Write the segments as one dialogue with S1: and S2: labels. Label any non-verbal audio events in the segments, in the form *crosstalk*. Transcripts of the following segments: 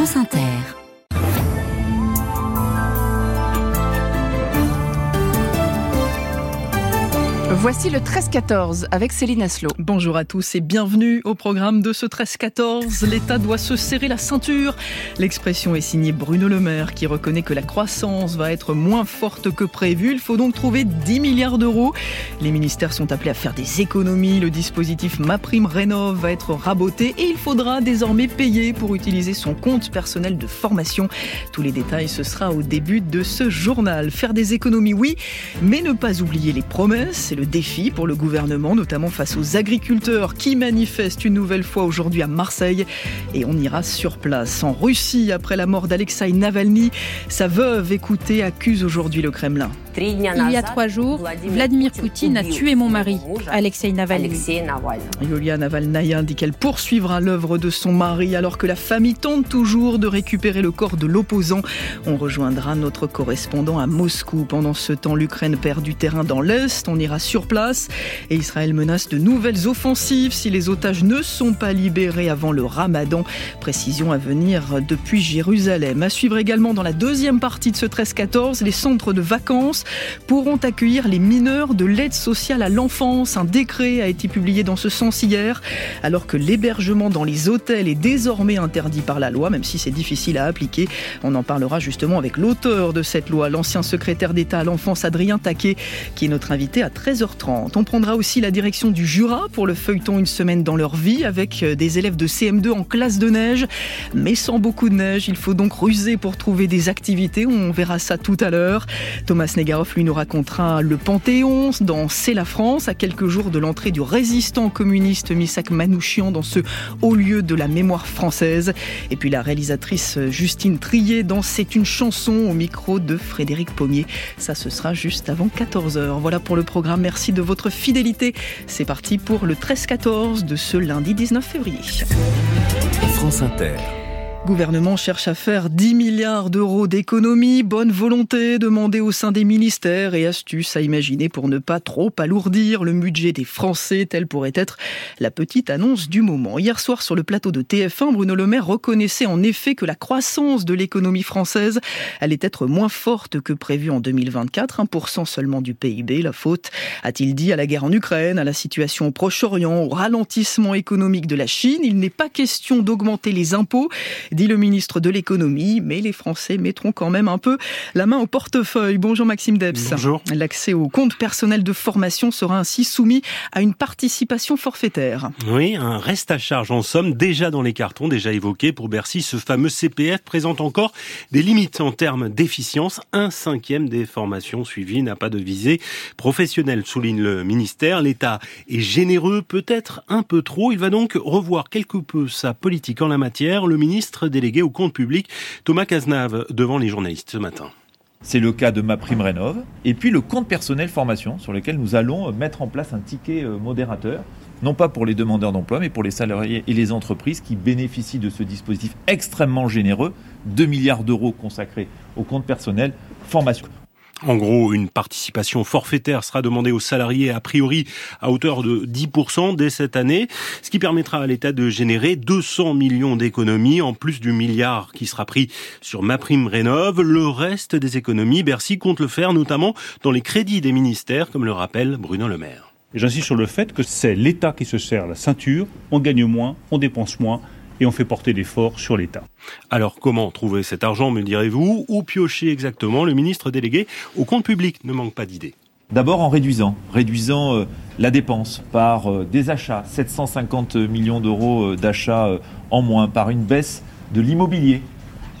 S1: France Inter.
S2: Voici le 13-14 avec Céline Aslo.
S3: Bonjour à tous et bienvenue au programme de ce 13-14. L'État doit se serrer la ceinture. L'expression est signée Bruno Le Maire qui reconnaît que la croissance va être moins forte que prévu. Il faut donc trouver 10 milliards d'euros. Les ministères sont appelés à faire des économies. Le dispositif MaPrimeRénov va être raboté et il faudra désormais payer pour utiliser son compte personnel de formation. Tous les détails, ce sera au début de ce journal. Faire des économies, oui, mais ne pas oublier les promesses. C'est le défi pour le gouvernement, notamment face aux agriculteurs qui manifestent une nouvelle fois aujourd'hui à Marseille. Et on ira sur place. En Russie, après la mort d'Alexei Navalny, sa veuve écoutée accuse aujourd'hui le Kremlin.
S4: Il y a trois jours, Vladimir Poutine a tué mon mari, Alexei Navalny.
S3: Yulia Navalnaya dit qu'elle poursuivra l'œuvre de son mari alors que la famille tente toujours de récupérer le corps de l'opposant. On rejoindra notre correspondant à Moscou. Pendant ce temps, l'Ukraine perd du terrain dans l'Est. On ira sur place et Israël menace de nouvelles offensives si les otages ne sont pas libérés avant le ramadan. Précision à venir depuis Jérusalem. À suivre également dans la deuxième partie de ce 13-14, les centres de vacances pourront accueillir les mineurs de l'aide sociale à l'enfance. Un décret a été publié dans ce sens hier, alors que l'hébergement dans les hôtels est désormais interdit par la loi, même si c'est difficile à appliquer. On en parlera justement avec l'auteur de cette loi, l'ancien secrétaire d'État à l'enfance Adrien Taquet, qui est notre invité à 13h30. On prendra aussi la direction du Jura pour le feuilleton Une semaine dans leur vie avec des élèves de CM2 en classe de neige, mais sans beaucoup de neige. Il faut donc ruser pour trouver des activités. On verra ça tout à l'heure. Thomas Negaroff, lui, nous racontera le Panthéon dans C'est la France, à quelques jours de l'entrée du résistant communiste Misak Manouchian dans ce haut lieu de la mémoire française. Et puis la réalisatrice Justine Trier dans C'est une chanson au micro de Frédéric Pommier. Ça, ce sera juste avant 14h. Voilà pour le programme. Merci de votre fidélité. C'est parti pour le 13-14 de ce lundi 19 février.
S1: France Inter
S3: gouvernement cherche à faire 10 milliards d'euros d'économies, bonne volonté demandée au sein des ministères et astuces à imaginer pour ne pas trop alourdir le budget des Français, telle pourrait être la petite annonce du moment. Hier soir sur le plateau de TF1, Bruno Le Maire reconnaissait en effet que la croissance de l'économie française allait être moins forte que prévu en 2024, 1% seulement du PIB. La faute, a-t-il dit, à la guerre en Ukraine, à la situation au Proche-Orient, au ralentissement économique de la Chine. Il n'est pas question d'augmenter les impôts dit le ministre de l'économie, mais les Français mettront quand même un peu la main au portefeuille. Bonjour Maxime Debs.
S5: Bonjour.
S3: L'accès au compte personnel de formation sera ainsi soumis à une participation forfaitaire.
S5: Oui, un reste à charge en somme déjà dans les cartons, déjà évoqué pour Bercy. Ce fameux CPF présente encore des limites en termes d'efficience. Un cinquième des formations suivies n'a pas de visée professionnelle, souligne le ministère. L'État est généreux, peut-être un peu trop. Il va donc revoir quelque peu sa politique en la matière. Le ministre délégué au compte public, Thomas Cazenave, devant les journalistes ce matin.
S6: C'est le cas de ma prime rénov. Et puis le compte personnel formation, sur lequel nous allons mettre en place un ticket euh, modérateur, non pas pour les demandeurs d'emploi, mais pour les salariés et les entreprises qui bénéficient de ce dispositif extrêmement généreux, 2 milliards d'euros consacrés au compte personnel formation.
S5: En gros, une participation forfaitaire sera demandée aux salariés a priori à hauteur de 10% dès cette année, ce qui permettra à l'État de générer 200 millions d'économies en plus du milliard qui sera pris sur ma prime rénov. Le reste des économies, Bercy compte le faire notamment dans les crédits des ministères, comme le rappelle Bruno Le Maire.
S7: J'insiste sur le fait que c'est l'État qui se serre la ceinture, on gagne moins, on dépense moins, et on fait porter l'effort sur l'État.
S5: Alors comment trouver cet argent, me direz-vous Où piocher exactement Le ministre délégué au compte public ne manque pas d'idées.
S6: D'abord en réduisant, réduisant euh, la dépense par euh, des achats, 750 millions d'euros euh, d'achats en moins, par une baisse de l'immobilier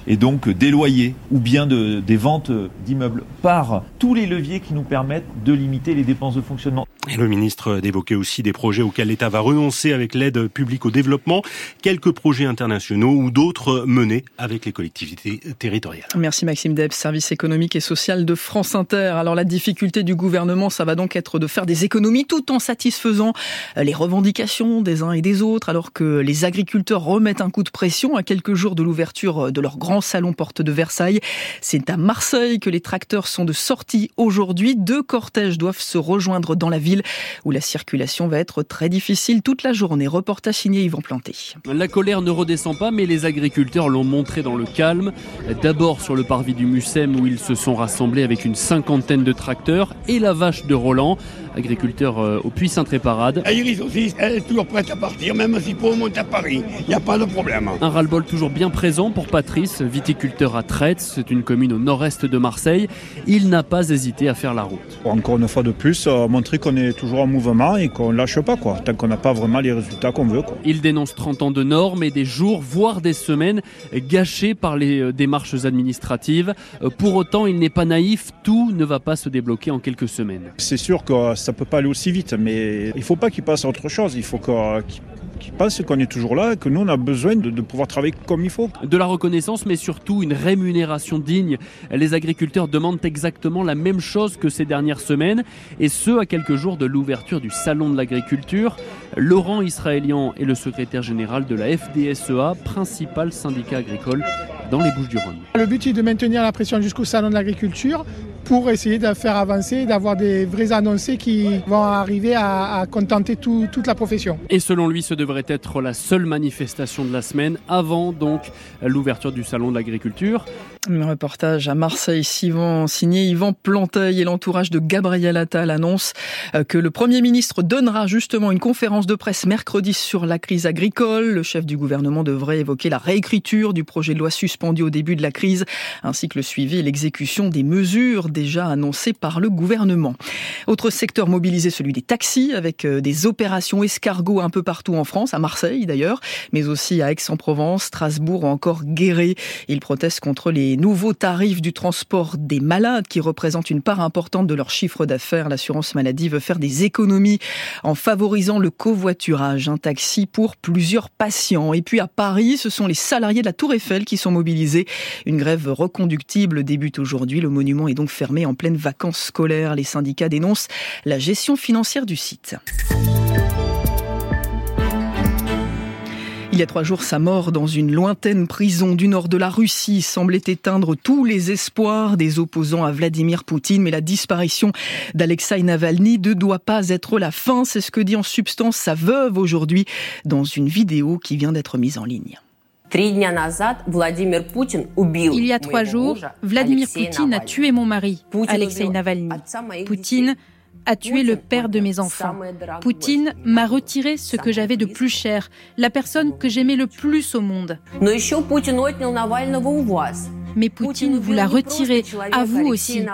S6: et donc des loyers ou bien de, des ventes d'immeubles par tous les leviers qui nous permettent de limiter les dépenses de fonctionnement.
S5: Et le ministre d'évoquer aussi des projets auxquels l'État va renoncer avec l'aide publique au développement, quelques projets internationaux ou d'autres menés avec les collectivités territoriales.
S3: Merci Maxime Debs, service économique et social de France Inter. Alors la difficulté du gouvernement, ça va donc être de faire des économies tout en satisfaisant les revendications des uns et des autres, alors que les agriculteurs remettent un coup de pression à quelques jours de l'ouverture de leur grand salon porte de Versailles. C'est à Marseille que les tracteurs sont de sortie aujourd'hui. Deux cortèges doivent se rejoindre dans la ville ville où la circulation va être très difficile toute la journée. Reportage signé Yvan Planté.
S8: La colère ne redescend pas, mais les agriculteurs l'ont montré dans le calme. D'abord sur le parvis du Mucem où ils se sont rassemblés avec une cinquantaine de tracteurs et la vache de Roland, agriculteur euh, au Puy-Saint-Tréparade.
S9: Iris aussi, elle est toujours prête à partir, même si pour monter à Paris, il n'y a pas de problème.
S8: Un ras-le-bol toujours bien présent pour Patrice, viticulteur à Traite, c'est une commune au nord-est de Marseille. Il n'a pas hésité à faire la route.
S7: Encore une fois de plus, euh, montrer qu'on est toujours en mouvement et qu'on lâche pas, quoi, tant qu'on n'a pas vraiment les résultats qu'on veut. Quoi.
S8: Il dénonce 30 ans de normes et des jours, voire des semaines gâchés par les euh, démarches administratives. Euh, Pour autant, il n'est pas naïf, tout ne va pas se débloquer en quelques semaines.
S7: C'est sûr que ça peut pas aller aussi vite, mais il faut pas qu'il passe à autre chose. Il faut que- qu'il qu'il passe qu'on est toujours là et que nous, on a besoin de, de pouvoir travailler comme il faut.
S8: De la reconnaissance, mais surtout une rémunération digne. Les agriculteurs demandent exactement la même chose que ces dernières semaines, et ce, à quelques jours de l'ouverture du Salon de l'agriculture. Laurent Israélian est le secrétaire général de la FDSEA, principal syndicat agricole dans les Bouches-du-Rhône.
S10: Le but est de maintenir la pression jusqu'au salon de l'agriculture pour essayer de faire avancer, d'avoir des vrais annoncés qui vont arriver à, contenter tout- toute la profession.
S8: Et selon lui, ce devrait être la seule manifestation de la semaine, avant donc l'ouverture du Salon de l'agriculture.
S3: Un reportage à Marseille, Sivan, signé Yvan Planteil et l'entourage de Gabriel Attal annonce euh, que le Premier ministre donnera justement une conférence de presse mercredi sur la crise agricole. Le chef du gouvernement devrait évoquer la réécriture du projet de loi suspendu au début de la crise, ainsi que le suivi et l'exécution des mesures déjà annoncées par le gouvernement. Autre secteur mobilisé, celui des taxis, avec euh, des opérations escargots un peu partout en France, à Marseille d'ailleurs, mais aussi à Aix-en-Provence, Strasbourg ou encore Guéret. Ils protestent contre les nouveaux tarifs du transport des malades qui représentent une part importante de leur chiffre d'affaires. L'assurance maladie veut faire des économies en favorisant le covoiturage, un taxi pour plusieurs patients. Et puis à Paris, ce sont les salariés de la Tour Eiffel qui sont mobilisés. Une grève reconductible débute aujourd'hui. Le monument est donc fermé en pleine vacances scolaires. Les syndicats dénoncent la gestion financière du site. Il y a trois jours, sa mort dans une lointaine prison du nord de la Russie semblait éteindre tous les espoirs des opposants à Vladimir Poutine. Mais la disparition d'Alexei Navalny ne doit pas être la fin. C'est ce que dit en substance sa veuve aujourd'hui dans une vidéo qui vient d'être mise en ligne.
S4: Il y a trois jours, Vladimir Poutine a tué mon mari, Alexei Navalny. Poutine a tué le père de mes enfants. Poutine m'a retiré ce que j'avais de plus cher, la personne que j'aimais le plus au monde. Mais Poutine vous l'a retiré, à vous aussi.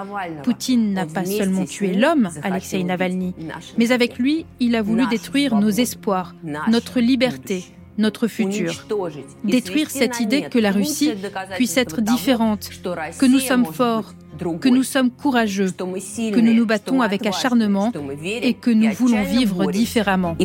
S4: Poutine n'a pas seulement tué l'homme, Alexei Navalny, mais avec lui, il a voulu détruire nos espoirs, notre liberté, notre futur. Détruire cette idée que la Russie puisse être différente, que nous sommes forts, que nous sommes courageux, que nous nous battons avec acharnement et que nous voulons vivre différemment.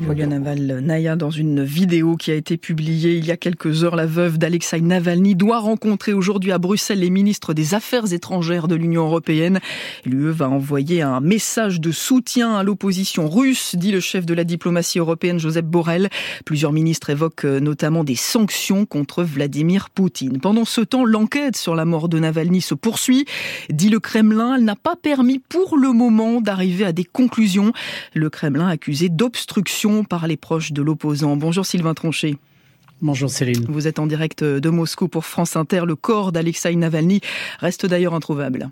S3: Yulia Navalnaya, dans une vidéo qui a été publiée il y a quelques heures, la veuve d'Alexei Navalny doit rencontrer aujourd'hui à Bruxelles les ministres des Affaires étrangères de l'Union européenne. L'UE va envoyer un message de soutien à l'opposition russe, dit le chef de la diplomatie européenne Joseph Borrell. Plusieurs ministres évoquent notamment des sanctions contre Vladimir Poutine. Pendant ce temps, l'enquête sur la mort de Navalny se poursuit. Dit le Kremlin, elle n'a pas permis pour le moment d'arriver à des conclusions. Le Kremlin accusé d'obstruction par les proches de l'opposant. Bonjour Sylvain Tronchet.
S11: Bonjour Céline.
S3: Vous êtes en direct de Moscou pour France Inter. Le corps d'Alexei Navalny reste d'ailleurs introuvable.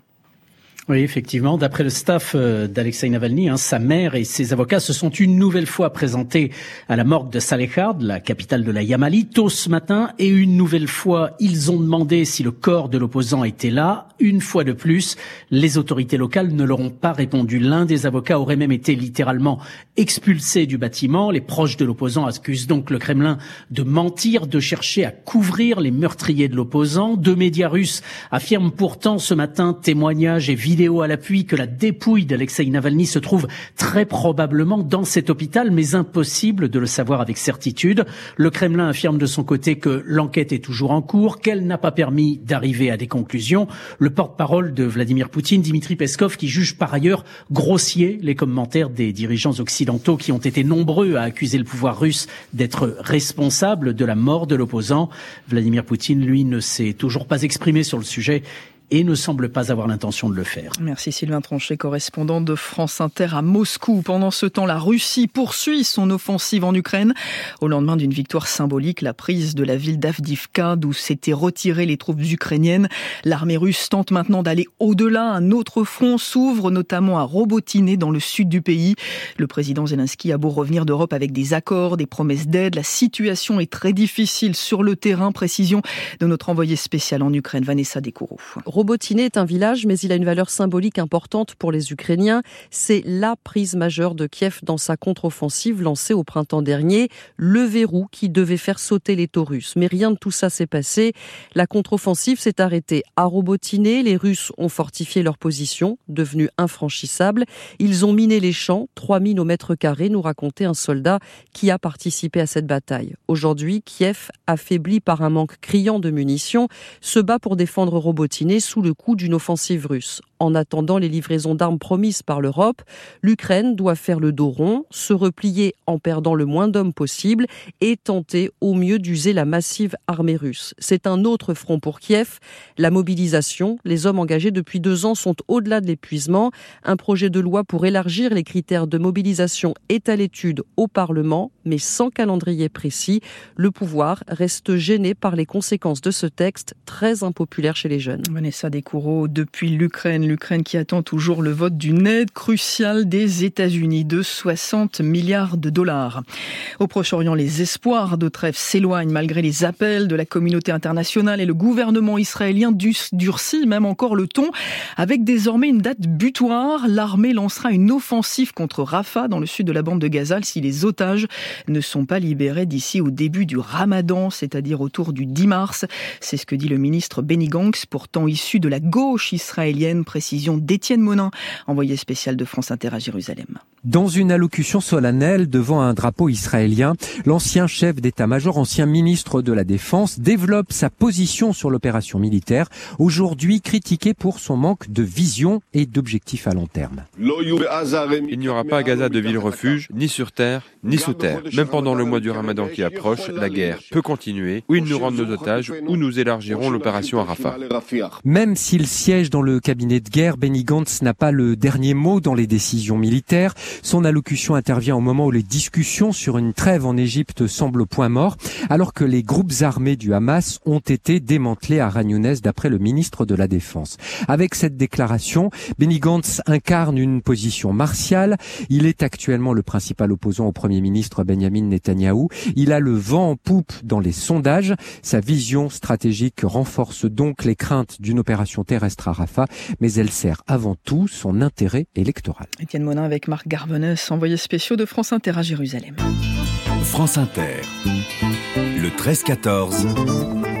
S11: Oui, effectivement. D'après le staff euh, d'Alexei Navalny, hein, sa mère et ses avocats se sont une nouvelle fois présentés à la morgue de Salehard, la capitale de la Yamali, tôt ce matin, et une nouvelle fois, ils ont demandé si le corps de l'opposant était là. Une fois de plus, les autorités locales ne leur ont pas répondu. L'un des avocats aurait même été littéralement expulsé du bâtiment. Les proches de l'opposant accusent donc le Kremlin de mentir, de chercher à couvrir les meurtriers de l'opposant. Deux médias russes affirment pourtant ce matin témoignages et vidéos à l'appui que la dépouille d'Alexei Navalny se trouve très probablement dans cet hôpital, mais impossible de le savoir avec certitude. Le Kremlin affirme de son côté que l'enquête est toujours en cours, qu'elle n'a pas permis d'arriver à des conclusions. Le porte-parole de Vladimir Poutine, Dimitri Peskov, qui juge par ailleurs grossier les commentaires des dirigeants occidentaux qui ont été nombreux à accuser le pouvoir russe d'être responsable de la mort de l'opposant. Vladimir Poutine, lui, ne s'est toujours pas exprimé sur le sujet. Et ne semble pas avoir l'intention de le faire.
S3: Merci Sylvain Tronchet, correspondant de France Inter à Moscou. Pendant ce temps, la Russie poursuit son offensive en Ukraine. Au lendemain d'une victoire symbolique, la prise de la ville d'Avdivka, d'où s'étaient retirées les troupes ukrainiennes. L'armée russe tente maintenant d'aller au-delà. Un autre front s'ouvre, notamment à Robotiné, dans le sud du pays. Le président Zelensky a beau revenir d'Europe avec des accords, des promesses d'aide. La situation est très difficile sur le terrain. Précision de notre envoyé spécial en Ukraine, Vanessa Descouroux.
S12: Robotiné est un village, mais il a une valeur symbolique importante pour les Ukrainiens. C'est la prise majeure de Kiev dans sa contre-offensive lancée au printemps dernier, le verrou qui devait faire sauter les taux russes. Mais rien de tout ça s'est passé. La contre-offensive s'est arrêtée à Robotiné. Les Russes ont fortifié leur position, devenue infranchissable. Ils ont miné les champs, trois mines au mètre carré, nous racontait un soldat qui a participé à cette bataille. Aujourd'hui, Kiev, affaibli par un manque criant de munitions, se bat pour défendre Robotiné sous le coup d'une offensive russe. En attendant les livraisons d'armes promises par l'Europe, l'Ukraine doit faire le dos rond, se replier en perdant le moins d'hommes possible et tenter au mieux d'user la massive armée russe. C'est un autre front pour Kiev. La mobilisation, les hommes engagés depuis deux ans sont au-delà de l'épuisement. Un projet de loi pour élargir les critères de mobilisation est à l'étude au Parlement, mais sans calendrier précis. Le pouvoir reste gêné par les conséquences de ce texte très impopulaire chez les jeunes.
S3: Descoureaux, depuis l'Ukraine, l'Ukraine qui attend toujours le vote d'une aide cruciale des États-Unis de 60 milliards de dollars. Au Proche-Orient, les espoirs de trêve s'éloignent malgré les appels de la communauté internationale et le gouvernement israélien durcit même encore le ton avec désormais une date butoir. L'armée lancera une offensive contre Rafah dans le sud de la bande de Gaza si les otages ne sont pas libérés d'ici au début du Ramadan, c'est-à-dire autour du 10 mars. C'est ce que dit le ministre Benny Gantz, pourtant issu de la gauche israélienne précision d'Étienne Monin, envoyé spécial de France Inter à Jérusalem.
S13: Dans une allocution solennelle devant un drapeau israélien, l'ancien chef d'état-major, ancien ministre de la Défense, développe sa position sur l'opération militaire, aujourd'hui critiquée pour son manque de vision et d'objectifs à long terme.
S14: Il n'y aura pas à Gaza de ville refuge, ni sur terre, ni sous terre. Même pendant le mois du ramadan qui approche, la guerre peut continuer, ou ils nous rendent nos otages, ou nous élargirons l'opération à Rafah.
S13: Même s'il siège dans le cabinet de guerre, Benny Gantz n'a pas le dernier mot dans les décisions militaires. Son allocution intervient au moment où les discussions sur une trêve en Égypte semblent au point mort, alors que les groupes armés du Hamas ont été démantelés à Ragnounès d'après le ministre de la Défense. Avec cette déclaration, Benny Gantz incarne une position martiale. Il est actuellement le principal opposant au Premier ministre Benjamin Netanyahou. Il a le vent en poupe dans les sondages. Sa vision stratégique renforce donc les craintes d'une opération terrestre à Rafah, mais elle sert avant tout son intérêt électoral.
S3: Étienne Monin avec Garvenès, envoyé spéciaux de France Inter à Jérusalem.
S1: France Inter, le 13-14.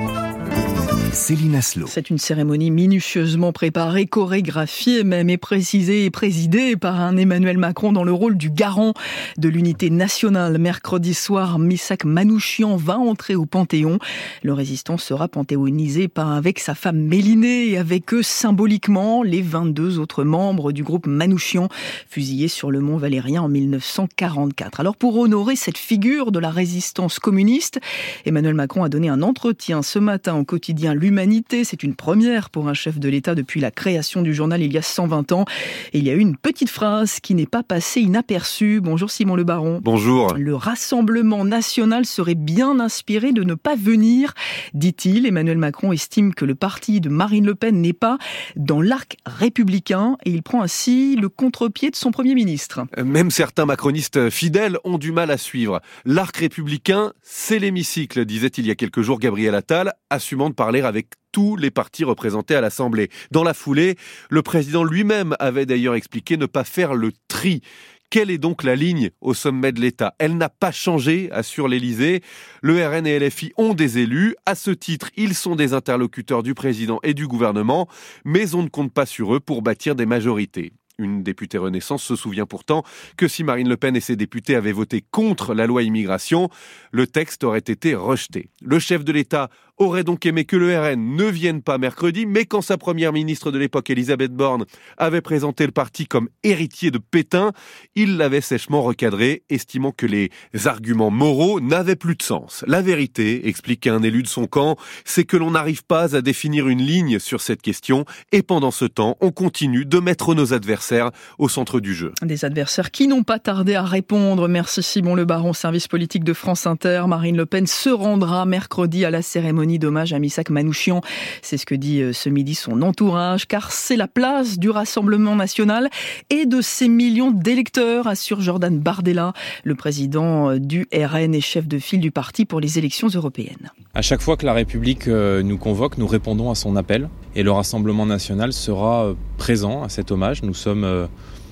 S1: Céline.
S3: C'est une cérémonie minutieusement préparée, chorégraphiée même et précisée et présidée par un Emmanuel Macron dans le rôle du garant de l'unité nationale. Mercredi soir, Missak Manouchian va entrer au Panthéon. Le résistant sera panthéonisé par, avec sa femme Mélinée et avec eux symboliquement les 22 autres membres du groupe Manouchian fusillés sur le mont Valérien en 1944. Alors pour honorer cette figure de la résistance communiste, Emmanuel Macron a donné un entretien ce matin au quotidien L'Humanité. C'est une première pour un chef de l'État depuis la création du journal il y a 120 ans. Et il y a eu une petite phrase qui n'est pas passée inaperçue. Bonjour Simon Le Baron.
S15: Bonjour.
S3: Le Rassemblement national serait bien inspiré de ne pas venir, dit-il. Emmanuel Macron estime que le parti de Marine Le Pen n'est pas dans l'arc républicain et il prend ainsi le contre-pied de son Premier ministre.
S15: Même certains macronistes fidèles ont du mal à suivre. L'arc républicain, c'est l'hémicycle, disait il y a quelques jours Gabriel Attal, assumant de parler avec tous les partis représentés à l'Assemblée. Dans la foulée, le président lui-même avait d'ailleurs expliqué ne pas faire le tri. Quelle est donc la ligne au sommet de l'État? Elle n'a pas changé, assure l'Élysée. Le RN et LFI ont des élus. À ce titre, ils sont des interlocuteurs du président et du gouvernement, mais on ne compte pas sur eux pour bâtir des majorités. Une députée Renaissance se souvient pourtant que si Marine Le Pen et ses députés avaient voté contre la loi immigration, le texte aurait été rejeté. Le chef de l'État aurait donc aimé que le RN ne vienne pas mercredi, mais quand sa première ministre de l'époque, Elisabeth Borne, avait présenté le parti comme héritier de Pétain, il l'avait sèchement recadré, estimant que les arguments moraux n'avaient plus de sens. La vérité, expliquait un élu de son camp, c'est que l'on n'arrive pas à définir une ligne sur cette question, et pendant ce temps, on continue de mettre nos adversaires au centre du jeu.
S3: Des adversaires qui n'ont pas tardé à répondre. Merci Simon Le Baron, service politique de France Inter. Marine Le Pen se rendra mercredi à la cérémonie d'hommage à Missak Manouchian. C'est ce que dit euh, ce midi son entourage, car c'est la place du Rassemblement national et de ses millions d'électeurs, assure Jordan Bardella, le président euh, du RN et chef de file du parti pour les élections européennes.
S16: À chaque fois que la République euh, nous convoque, nous répondons à son appel et le Rassemblement national sera présent à cet hommage. Nous sommes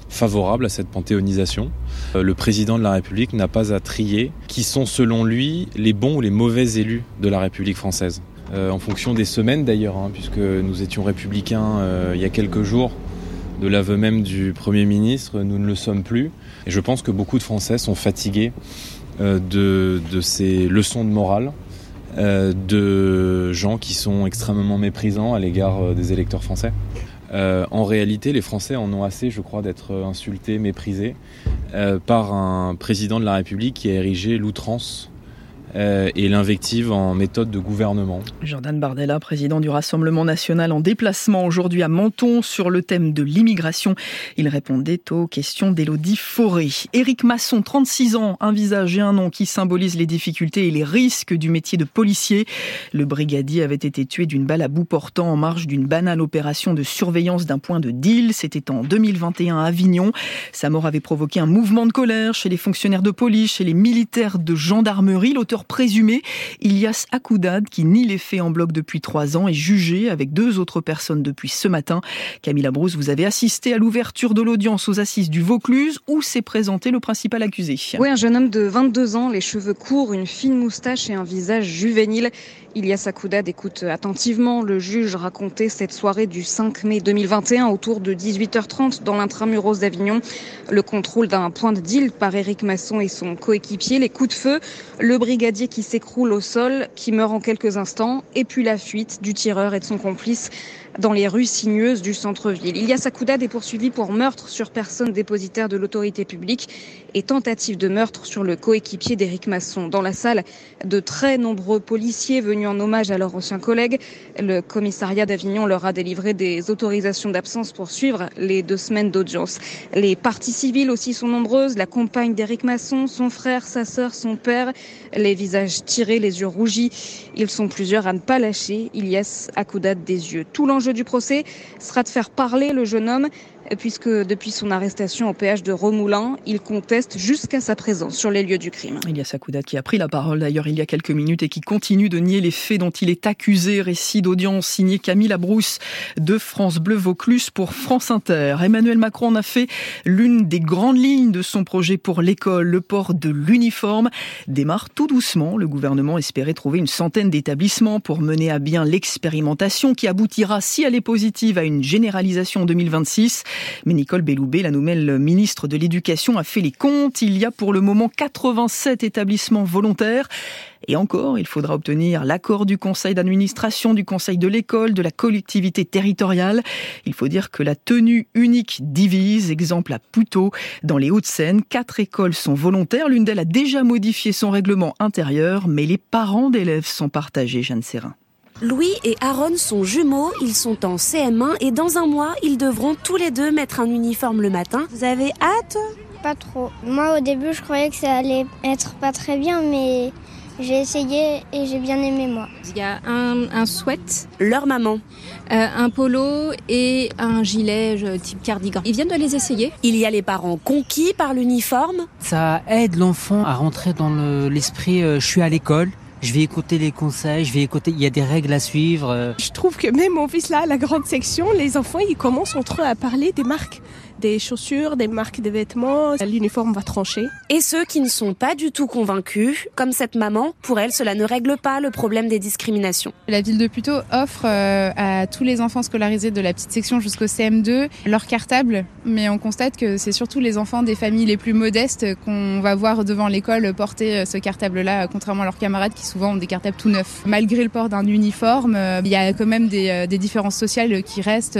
S16: favorables à cette panthéonisation. Le président de la République n'a pas à trier qui sont selon lui les bons ou les mauvais élus de la République française. Euh, en fonction des semaines d'ailleurs, hein, puisque nous étions républicains euh, il y a quelques jours, de l'aveu même du Premier ministre, nous ne le sommes plus. Et je pense que beaucoup de Français sont fatigués euh, de, ces leçons de morale, de gens qui sont extrêmement méprisants à l'égard des électeurs français. En réalité, les Français en ont assez, je crois, d'être insultés, méprisés par un président de la République qui a érigé l'outrance euh, et l'invective en méthode de gouvernement.
S3: Jordan Bardella, président du Rassemblement national en déplacement aujourd'hui à Menton sur le thème de l'immigration. Il répondait aux questions d'Élodie Fauré. Éric Masson, 36 ans, un visage et un nom qui symbolisent les difficultés et les risques du métier de policier. Le brigadier avait été tué d'une balle à bout portant en marge d'une banale opération de surveillance d'un point de deal. C'était en 2021 à Avignon. Sa mort avait provoqué un mouvement de colère chez les fonctionnaires de police, chez les militaires de gendarmerie. L'auteur présumé, Ilias Akoudad, qui nie les faits en bloc depuis trois ans, est jugé avec deux autres personnes depuis ce matin. Camilla Brousse, vous avez assisté à l'ouverture de l'audience aux assises du Vaucluse, où s'est présenté le principal accusé.
S17: Oui, un jeune homme de 22 ans, les cheveux courts, une fine moustache et un visage juvénile. Ilias Akoudad écoute attentivement le juge raconter cette soirée du 5 mai 2021 autour de 18h30 dans l'intramuros d'Avignon. Le contrôle d'un point de deal par Éric Masson et son coéquipier, les coups de feu, le brigadier qui s'écroule au sol, qui meurt en quelques instants, et puis la fuite du tireur et de son complice dans les rues sinueuses du centre-ville. Ilias Akoudad est poursuivi pour meurtre sur personne dépositaire de l'autorité publique et tentative de meurtre sur le coéquipier d'Éric Masson. Dans la salle, de très nombreux policiers venus en hommage à leurs anciens collègues. Le commissariat d'Avignon leur a délivré des autorisations d'absence pour suivre les deux semaines d'audience. Les parties civiles aussi sont nombreuses. La compagne d'Éric Masson, son frère, sa sœur, son père. Les visages tirés, les yeux rougis. Ils sont plusieurs à ne pas lâcher. Ilias Akoudad des yeux. Tout l'enjeu du procès sera de faire parler le jeune homme puisque depuis son arrestation au péage de Romoulin, il conteste jusqu'à sa présence sur les lieux du crime.
S3: Il y a Sakouda qui a pris la parole d'ailleurs il y a quelques minutes et qui continue de nier les faits dont il est accusé. Récit d'audience signé Camille Labrousse de France Bleu Vaucluse pour France Inter. Emmanuel Macron en a fait l'une des grandes lignes de son projet pour l'école. Le port de l'uniforme démarre tout doucement. Le gouvernement espérait trouver une centaine d'établissements pour mener à bien l'expérimentation qui aboutira, si elle est positive, à une généralisation en 2026. Mais Nicole Belloubet, la nouvelle ministre de l'Éducation, a fait les comptes. Il y a pour le moment 87 établissements volontaires. Et encore, il faudra obtenir l'accord du conseil d'administration, du conseil de l'école, de la collectivité territoriale. Il faut dire que la tenue unique divise. Exemple à Poutot, dans les Hauts-de-Seine, quatre écoles sont volontaires. L'une d'elles a déjà modifié son règlement intérieur, mais les parents d'élèves sont partagés, Jeanne Serrin.
S18: Louis et Aaron sont jumeaux, ils sont en CM1 et dans un mois, ils devront tous les deux mettre un uniforme le matin. Vous avez hâte?
S19: Pas trop. Moi au début je croyais que ça allait être pas très bien mais j'ai essayé et j'ai bien aimé moi.
S20: Il y a un, un sweat.
S18: Leur maman.
S20: Euh, un polo et un gilet type cardigan. Ils viennent de les essayer.
S18: Il y a les parents conquis par l'uniforme.
S21: Ça aide l'enfant à rentrer dans l'esprit euh, je suis à l'école je vais écouter les conseils, je vais écouter, il y a des règles à suivre.
S22: Je trouve que même mon fils là, la grande section, les enfants, ils commencent entre eux à parler des marques
S23: des chaussures, des marques de vêtements, l'uniforme va trancher.
S18: Et ceux qui ne sont pas du tout convaincus, comme cette maman, pour elle, cela ne règle pas le problème des discriminations.
S22: La ville de Puteaux offre euh, à tous les enfants scolarisés de la petite section jusqu'au CM2 leur cartable, mais on constate que c'est surtout les enfants des familles les plus modestes qu'on va voir devant l'école porter euh, ce cartable-là, contrairement à leurs camarades qui souvent ont des cartables tout neufs. Malgré le port d'un uniforme, euh, il y a quand même des, des différences sociales qui restent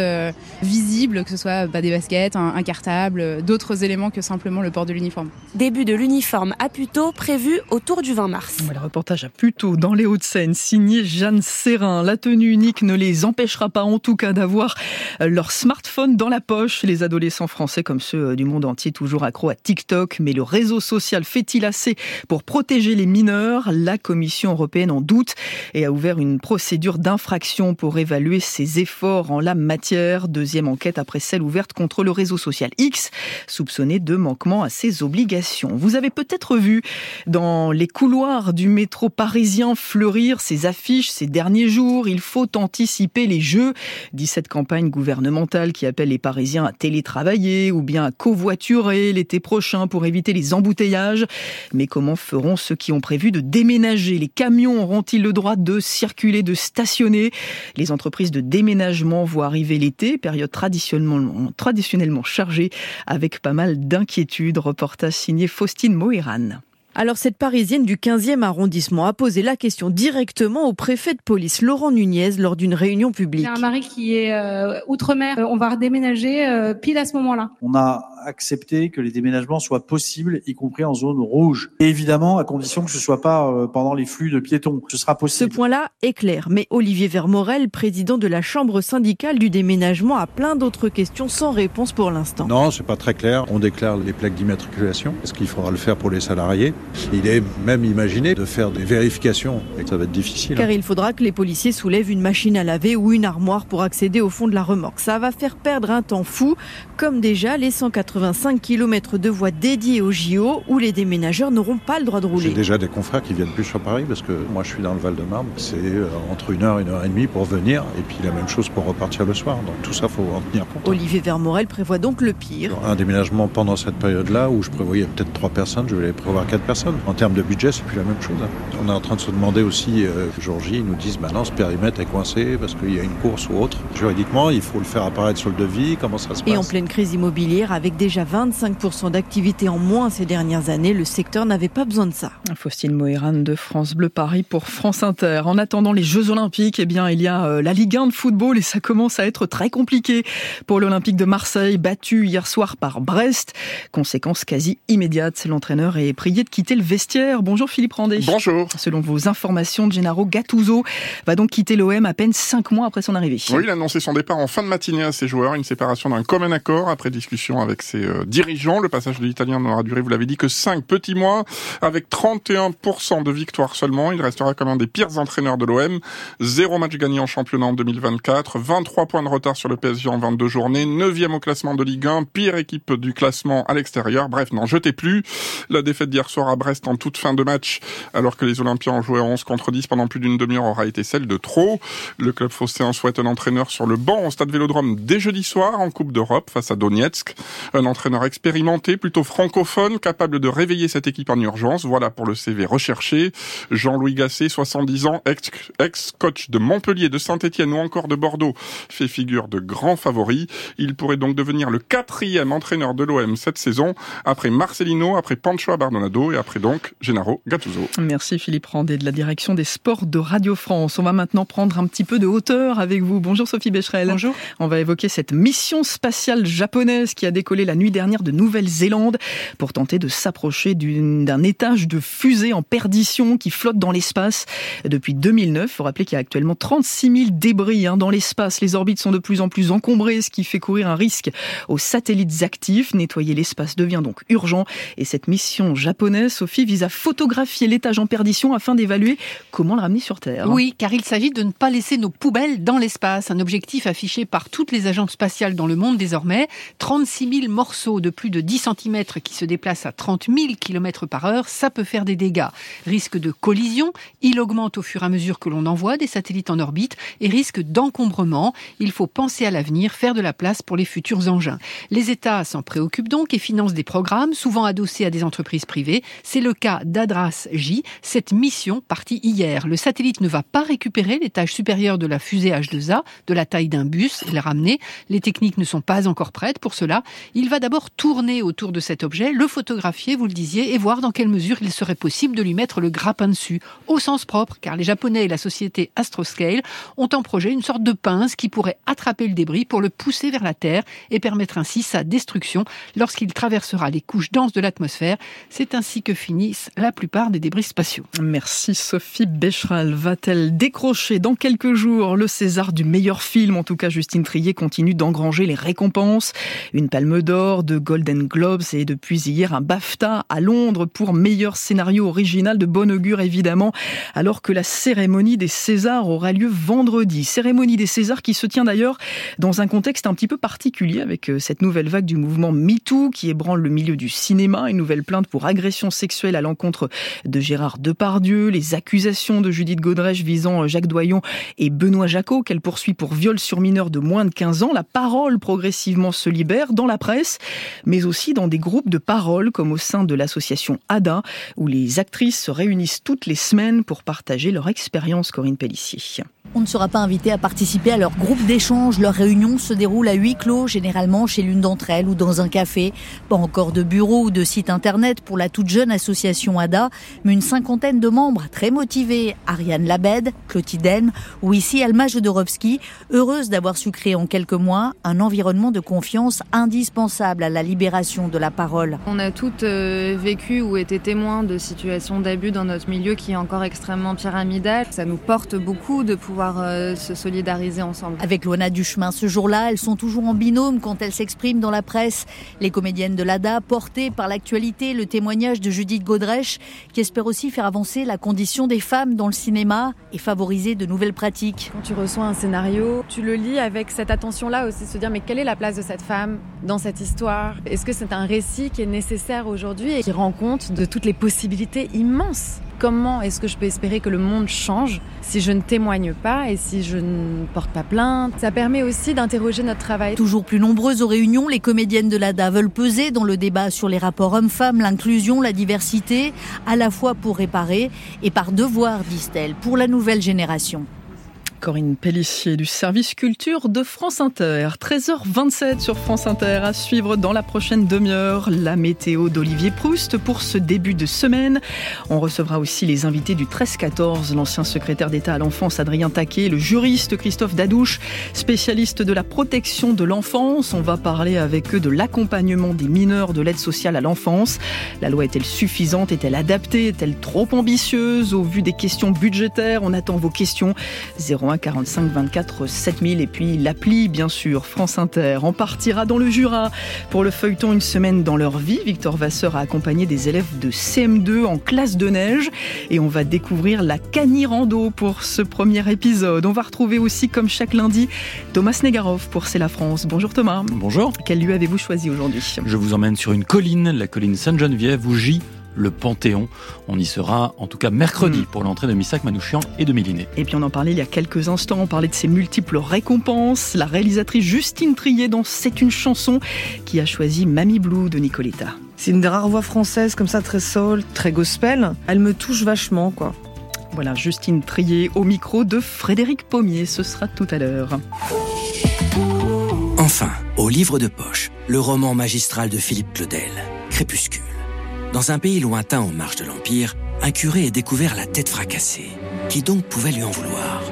S22: visibles, que ce soit bah, des baskets, un, un cartable, d'autres éléments que simplement le port de l'uniforme.
S18: Début de l'uniforme à Puteaux prévu autour du 20 mars.
S3: le reportage à Puteaux dans les Hauts-de-Seine, signé Jeanne Serrin. La tenue unique ne les empêchera pas en tout cas d'avoir leur smartphone dans la poche. Les adolescents français comme ceux du monde entier toujours accro à TikTok, mais le réseau social fait-il assez pour protéger les mineurs? La Commission européenne en doute et a ouvert une procédure d'infraction pour évaluer ses efforts en la matière. Deuxième enquête après celle ouverte contre le réseau social X, soupçonné de manquement à ses obligations. Vous avez peut-être vu dans les couloirs du métro parisien fleurir ces affiches ces derniers jours. Il faut anticiper les jeux, dit cette campagne gouvernementale qui appelle les Parisiens à télétravailler ou bien à covoiturer l'été prochain pour éviter les embouteillages. Mais comment feront ceux qui ont prévu de déménager? Les camions auront-ils le droit de circuler, de stationner? Les entreprises de déménagement vont arriver l'été, période traditionnellement, traditionnellement chargée, avec pas mal d'inquiétudes. Reportage signé Faustine Moiran.
S24: Alors cette Parisienne du 15e arrondissement a posé la question directement au préfet de police Laurent Nunez lors d'une réunion publique.
S25: J'ai un mari qui est euh, outre-mer, on va redéménager euh, pile à ce moment-là.
S26: On a accepté que les déménagements soient possibles, y compris en zone rouge. Et évidemment, à condition que ce soit pas euh, pendant les flux de piétons. Ce sera possible.
S24: Ce point-là est clair. Mais Olivier Vermorel, président de la Chambre syndicale du déménagement, a plein d'autres questions sans réponse pour l'instant.
S27: Non, c'est pas très clair. On déclare les plaques d'immatriculation. Est-ce qu'il faudra le faire pour les salariés? Il est même imaginé de faire des vérifications. Et ça va être difficile.
S24: Car il faudra que les policiers soulèvent une machine à laver ou une armoire pour accéder au fond de la remorque. Ça va faire perdre un temps fou, comme déjà les 180 85 km de voies dédiées au JO où les déménageurs n'auront pas le droit de rouler.
S27: J'ai déjà des confrères qui viennent plus sur Paris parce que moi je suis dans le Val-de-Marne. C'est euh, entre une heure et une heure et demie pour venir et puis la même chose pour repartir le soir. Donc tout ça, faut en tenir compte.
S24: Olivier Vermorel prévoit donc le pire.
S27: Un déménagement pendant cette période-là où je prévoyais peut-être trois personnes, je vais prévoir quatre personnes. En termes de budget, c'est plus la même chose. On est en train de se demander aussi, euh, ils nous disent maintenant ce périmètre est coincé parce qu'il y a une course ou autre. Juridiquement, il faut le faire apparaître sur le devis. Comment ça se passe
S24: Et en pleine crise immobilière, avec déjà 20 25% d'activité en moins ces dernières années, le secteur n'avait pas besoin de ça.
S3: Faustine Mohéran de France Bleu Paris pour France Inter. En attendant les Jeux Olympiques, eh bien, il y a euh, la Ligue 1 de football et ça commence à être très compliqué pour l'Olympique de Marseille, battu hier soir par Brest. Conséquence quasi immédiate, l'entraîneur est prié de quitter le vestiaire. Bonjour Philippe Randé.
S28: Bonjour.
S24: Selon vos informations, Gennaro Gattuso va donc quitter l'OM à peine 5 mois après son arrivée.
S28: Oui, il a annoncé son départ en fin de matinée à ses joueurs, une séparation d'un commun accord après discussion avec ses euh, dirigeants. Le passage de l'Italien n'aura duré, vous l'avez dit, que 5 petits mois, avec 31% de victoires seulement. Il restera comme un des pires entraîneurs de l'OM. Zéro match gagné en championnat en 2024, 23 points de retard sur le PSG en 22 journées, 9e au classement de Ligue 1, pire équipe du classement à l'extérieur. Bref, n'en jetez plus. La défaite d'hier soir à Brest en toute fin de match, alors que les Olympiens ont joué 11 contre 10 pendant plus d'une demi-heure, aura été celle de trop. Le club phocéen souhaite un entraîneur sur le banc au stade Vélodrome dès jeudi soir en Coupe d'Europe face à Donetsk. Un entraîneur expérimenté plutôt francophone, capable de réveiller cette équipe en urgence. Voilà pour le CV recherché. Jean-Louis Gasset, 70 ans, ex-coach de Montpellier, de Saint-Etienne ou encore de Bordeaux, fait figure de grand favori. Il pourrait donc devenir le quatrième entraîneur de l'OM cette saison, après Marcelino, après Pancho Abardonado et après donc Gennaro Gattuso.
S3: Merci Philippe Randé de la direction des sports de Radio France. On va maintenant prendre un petit peu de hauteur avec vous. Bonjour Sophie Becherel.
S24: Bonjour.
S3: On va évoquer cette mission spatiale japonaise qui a décollé la nuit dernière de Nouvelle Nouvelle-Zélande pour tenter de s'approcher d'un étage de fusée en perdition qui flotte dans l'espace depuis 2009. Il faut rappeler qu'il y a actuellement 36 000 débris hein, dans l'espace. Les orbites sont de plus en plus encombrées, ce qui fait courir un risque aux satellites actifs. Nettoyer l'espace devient donc urgent et cette mission japonaise, Sophie, vise à photographier l'étage en perdition afin d'évaluer comment le ramener sur Terre.
S29: Oui, car il s'agit de ne pas laisser nos poubelles dans l'espace, un objectif affiché par toutes les agences spatiales dans le monde désormais. 36 000 morceau de plus de 10 cm qui se déplace à 30 000 km par heure, ça peut faire des dégâts. Risque de collision, il augmente au fur et à mesure que l'on envoie des satellites en orbite et risque d'encombrement. Il faut penser à l'avenir, faire de la place pour les futurs engins. Les États s'en préoccupent donc et financent des programmes, souvent adossés à des entreprises privées. C'est le cas d'Adras J. Cette mission partie hier. Le satellite ne va pas récupérer l'étage supérieur de la fusée H2A, de la taille d'un bus, et le ramener. Les techniques ne sont pas encore prêtes pour cela. Va d'abord tourner autour de cet objet, le photographier, vous le disiez, et voir dans quelle mesure il serait possible de lui mettre le grappin dessus, au sens propre, car les Japonais et la société Astroscale ont en projet une sorte de pince qui pourrait attraper le débris pour le pousser vers la Terre et permettre ainsi sa destruction lorsqu'il traversera les couches denses de l'atmosphère. C'est ainsi que finissent la plupart des débris spatiaux.
S3: Merci Sophie Becheral. Va-t-elle décrocher dans quelques jours le César du meilleur film? En tout cas, Justine Trier continue d'engranger les récompenses. Une palme d'or, de Golden Globes et depuis hier un BAFTA à Londres pour meilleur scénario original de bon augure évidemment, alors que la cérémonie des Césars aura lieu vendredi. Cérémonie des Césars qui se tient d'ailleurs dans un contexte un petit peu particulier avec euh, cette nouvelle vague du mouvement MeToo qui ébranle le milieu du cinéma, une nouvelle plainte pour agression sexuelle à l'encontre de Gérard Depardieu, les accusations de Judith Godrèche visant euh, Jacques Doyon et Benoît Jacot qu'elle poursuit pour viol sur mineur de moins de 15 ans. La parole progressivement se libère dans la presse, mais aussi dans des groupes de parole comme au sein de l'association ADA où les actrices se réunissent toutes les semaines pour partager leur expérience Corinne Pellissier.
S30: On ne sera pas invité à participer à leur groupe d'échange. Leur réunion se déroule à huis clos, généralement chez l'une d'entre elles ou dans un café. Pas encore de bureau ou de site internet pour la toute jeune association ADA, mais une cinquantaine de membres très motivés. Ariane Labed, Clotilde ou ici Alma Jodorowsky, heureuse d'avoir su créer en quelques mois un environnement de confiance indispensable à la libération de la parole.
S31: On a toutes euh, vécu ou été témoins de situations d'abus dans notre milieu qui est encore extrêmement pyramidal. Ça nous porte beaucoup de pouvoir euh, se solidariser ensemble.
S30: Avec Luana Duchemin, ce jour-là, elles sont toujours en binôme quand elles s'expriment dans la presse. Les comédiennes de l'ADA, portées par l'actualité, le témoignage de Judith Godrèche, qui espère aussi faire avancer la condition des femmes dans le cinéma et favoriser de nouvelles pratiques.
S31: Quand tu reçois un scénario, tu le lis avec cette attention-là aussi, se dire mais quelle est la place de cette femme dans cette histoire Est-ce que c'est un récit qui est nécessaire aujourd'hui et qui rend compte de toutes les possibilités immenses? Comment est-ce que je peux espérer que le monde change si je ne témoigne pas et si je ne porte pas plainte? Ça permet aussi d'interroger notre travail.
S30: Toujours plus nombreuses aux réunions, les comédiennes de l'ADA veulent peser dans le débat sur les rapports hommes-femmes, l'inclusion, la diversité, à la fois pour réparer et par devoir, disent-elles, pour la nouvelle génération.
S3: Corinne Pellissier du service culture de France Inter. 13h27 sur France Inter à suivre dans la prochaine demi-heure la météo d'Olivier Proust pour ce début de semaine. On recevra aussi les invités du 13-14, l'ancien secrétaire d'État à l'enfance Adrien Taquet, le juriste Christophe Dadouche, spécialiste de la protection de l'enfance. On va parler avec eux de l'accompagnement des mineurs de l'aide sociale à l'enfance. La loi est-elle suffisante? Est-elle adaptée? Est-elle trop ambitieuse? Au vu des questions budgétaires, on attend vos questions. 01 45 24 7000 et puis l'appli bien sûr France Inter. On partira dans le Jura pour le feuilleton Une semaine dans leur vie. Victor Vasseur a accompagné des élèves de CM2 en classe de neige et on va découvrir la Canirando pour ce premier épisode. On va retrouver aussi comme chaque lundi Thomas Negarov pour C'est la France. Bonjour Thomas.
S32: Bonjour.
S3: Quel lieu avez-vous choisi aujourd'hui?
S32: Je vous emmène sur une colline, la colline Sainte-Geneviève où gît le Panthéon. On y sera en tout cas mercredi mm. pour l'entrée de Missak Manouchian et de Méliné.
S3: Et puis on en parlait il y a quelques instants, on parlait de ses multiples récompenses. La réalisatrice Justine Trier dans C'est une chanson qui a choisi Mamie Blue de Nicoletta.
S33: C'est une des rares voix françaises comme ça, très soul, très gospel. Elle me touche vachement, quoi.
S3: Voilà, Justine Trier au micro de Frédéric Pommier. Ce sera tout à l'heure.
S34: Enfin, au livre de poche, le roman magistral de Philippe Claudel, Crépuscule. Dans un pays lointain en marge de l'Empire, un curé est découvert la tête fracassée. Qui donc pouvait lui en vouloir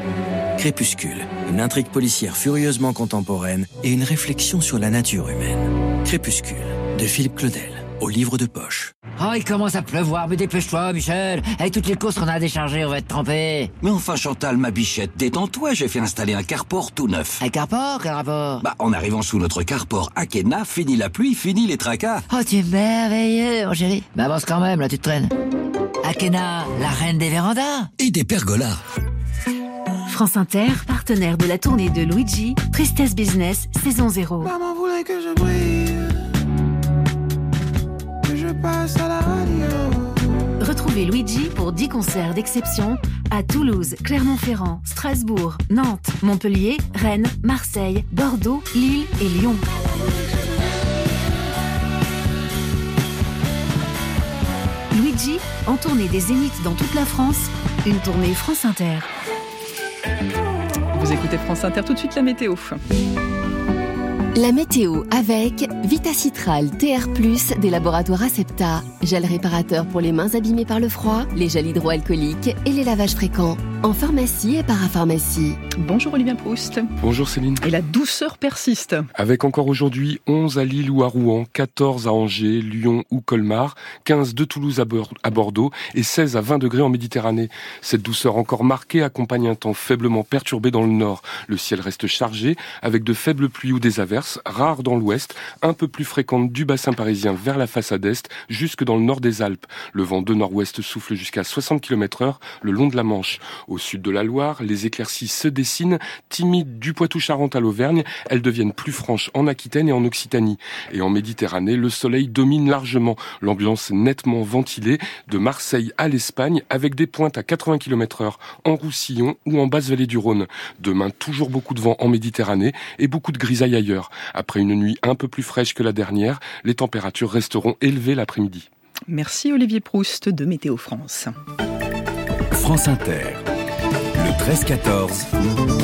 S34: Crépuscule, une intrigue policière furieusement contemporaine et une réflexion sur la nature humaine. Crépuscule, de Philippe Claudel au livre de poche.
S35: Oh, il commence à pleuvoir, mais dépêche-toi, Michel. Avec toutes les courses qu'on a à décharger, on va être trempé.
S36: Mais enfin, Chantal, ma bichette, détends-toi, j'ai fait installer un carport tout neuf.
S35: Un carport Quel rapport?
S36: Bah, en arrivant sous notre carport Akena, fini la pluie, fini les tracas.
S35: Oh, tu es merveilleux, mon chéri. Bah, avance quand même, là, tu te traînes. Akena, la reine des vérandas.
S36: Et des pergolas.
S37: France Inter, partenaire de la tournée de Luigi, Tristesse Business, saison 0.
S38: Maman voulait que je brille.
S37: Passe à la radio.
S39: Retrouvez Luigi pour 10 concerts d'exception à Toulouse, Clermont-Ferrand, Strasbourg, Nantes, Montpellier, Rennes, Marseille, Bordeaux, Lille et Lyon. Luigi, en tournée des Zéniths dans toute la France, une tournée France Inter.
S3: Vous écoutez France Inter tout de suite la météo.
S40: La météo avec Vitacitral TR+, des laboratoires Acepta, gel réparateur pour les mains abîmées par le froid, les gels hydroalcooliques et les lavages fréquents. En pharmacie et parapharmacie.
S3: Bonjour Olivier Proust.
S41: Bonjour Céline.
S3: Et la douceur persiste.
S41: Avec encore aujourd'hui 11 à Lille ou à Rouen, 14 à Angers, Lyon ou Colmar, 15 de Toulouse à Bordeaux et 16 à 20 degrés en Méditerranée. Cette douceur encore marquée accompagne un temps faiblement perturbé dans le nord. Le ciel reste chargé avec de faibles pluies ou des averses, rares dans l'ouest, un peu plus fréquentes du bassin parisien vers la façade est, jusque dans le nord des Alpes. Le vent de nord-ouest souffle jusqu'à 60 km heure le long de la Manche. Au sud de la Loire, les éclaircies se dessinent, timides du Poitou-Charentes à l'Auvergne, elles deviennent plus franches en Aquitaine et en Occitanie. Et en Méditerranée, le soleil domine largement, l'ambiance nettement ventilée de Marseille à l'Espagne avec des pointes à 80 km heure en Roussillon ou en basse vallée du Rhône. Demain, toujours beaucoup de vent en Méditerranée et beaucoup de grisailles ailleurs. Après une nuit un peu plus fraîche que la dernière, les températures resteront élevées l'après-midi.
S3: Merci Olivier Proust de Météo France.
S42: France Inter. Le 13-14.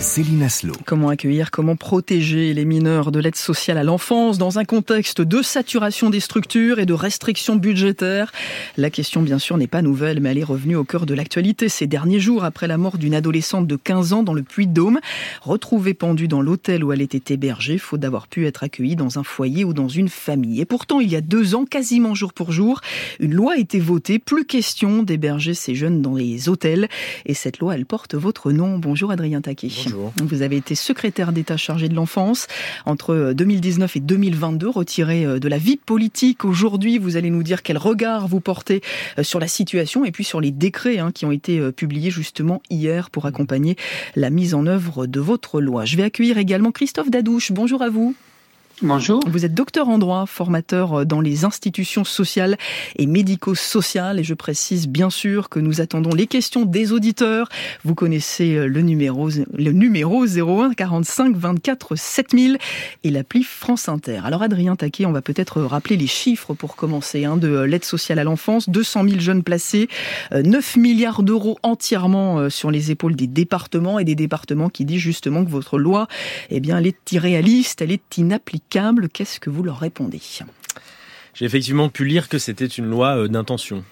S42: Céline Aslo.
S3: Comment accueillir, comment protéger les mineurs de l'aide sociale à l'enfance dans un contexte de saturation des structures et de restrictions budgétaires? La question, bien sûr, n'est pas nouvelle, mais elle est revenue au cœur de l'actualité ces derniers jours après la mort d'une adolescente de 15 ans dans le Puy-de-Dôme, retrouvée pendue dans l'hôtel où elle était hébergée, faute d'avoir pu être accueillie dans un foyer ou dans une famille. Et pourtant, il y a deux ans, quasiment jour pour jour, une loi a été votée. Plus question d'héberger ces jeunes dans les hôtels. Et cette loi, elle porte votre nom. Bonjour Adrien Taquet. Vous avez été secrétaire d'État chargé de l'enfance entre 2019 et 2022, retiré euh, de la vie politique. Aujourd'hui, vous allez nous dire quel regard vous portez euh, sur la situation et puis sur les décrets hein, qui ont été euh, publiés justement hier pour accompagner la mise en œuvre de votre loi. Je vais accueillir également Christophe Dadouche. Bonjour à vous.
S43: Bonjour.
S3: Vous êtes docteur en droit, formateur dans les institutions sociales et médico-sociales. Et je précise bien sûr que nous attendons les questions des auditeurs. Vous connaissez le numéro, le numéro 01 45 24 7000 et l'appli France Inter. Alors Adrien Taquet, on va peut-être rappeler les chiffres pour commencer hein, de l'aide sociale à l'enfance. 200 000 jeunes placés, 9 milliards d'euros entièrement euh, sur les épaules des départements et des départements qui disent justement que votre loi, eh bien, elle est irréaliste, elle est inapplicable Qu'est-ce que vous leur répondez?
S43: J'ai effectivement pu lire que c'était une loi euh, d'intention.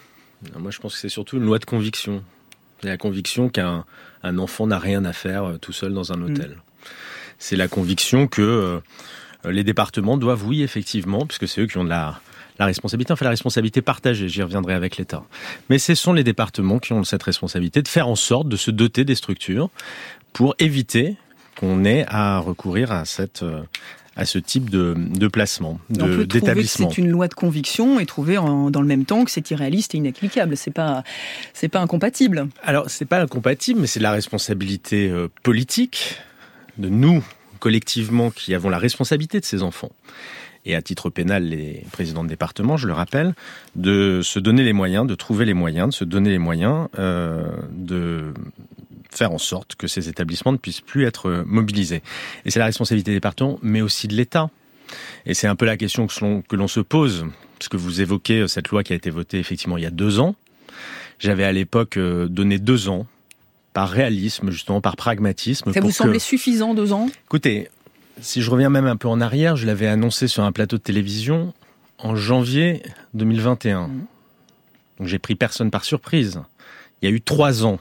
S43: Moi, je pense que c'est surtout une loi de conviction. C'est la conviction qu'un enfant n'a rien à faire euh, tout seul dans un mm. hôtel. C'est la conviction que euh, les départements doivent, oui, effectivement, puisque c'est eux qui ont de la, la responsabilité, enfin la responsabilité partagée, j'y reviendrai avec l'État. Mais ce sont les départements qui ont cette responsabilité de faire en sorte de se doter des structures pour éviter qu'on ait à recourir à cette, à ce type de, de placement, d'établissement.
S3: C'est une loi de conviction et trouver dans le même temps que c'est irréaliste et inapplicable. C'est pas, c'est pas incompatible.
S43: Alors c'est pas incompatible, mais c'est la responsabilité euh, politique de nous collectivement qui avons la responsabilité de ces enfants et à titre pénal les présidents de département, je le rappelle, de se donner les moyens, de trouver les moyens, de se donner les moyens euh, de faire en sorte que ces établissements ne puissent plus être mobilisés. Et c'est la responsabilité des départements, mais aussi de l'État. Et c'est un peu la question que l'on se pose, parce que vous évoquez euh, cette loi qui a été votée effectivement il y a deux ans. J'avais à l'époque euh, donné deux ans, par réalisme, justement, par pragmatisme.
S3: Ça vous semblait suffisant, deux ans?
S43: Écoutez, si je reviens même un peu en arrière, je l'avais annoncé sur un plateau de télévision en janvier 2021. Mmh. Donc j'ai pris personne par surprise. Il y a eu trois ans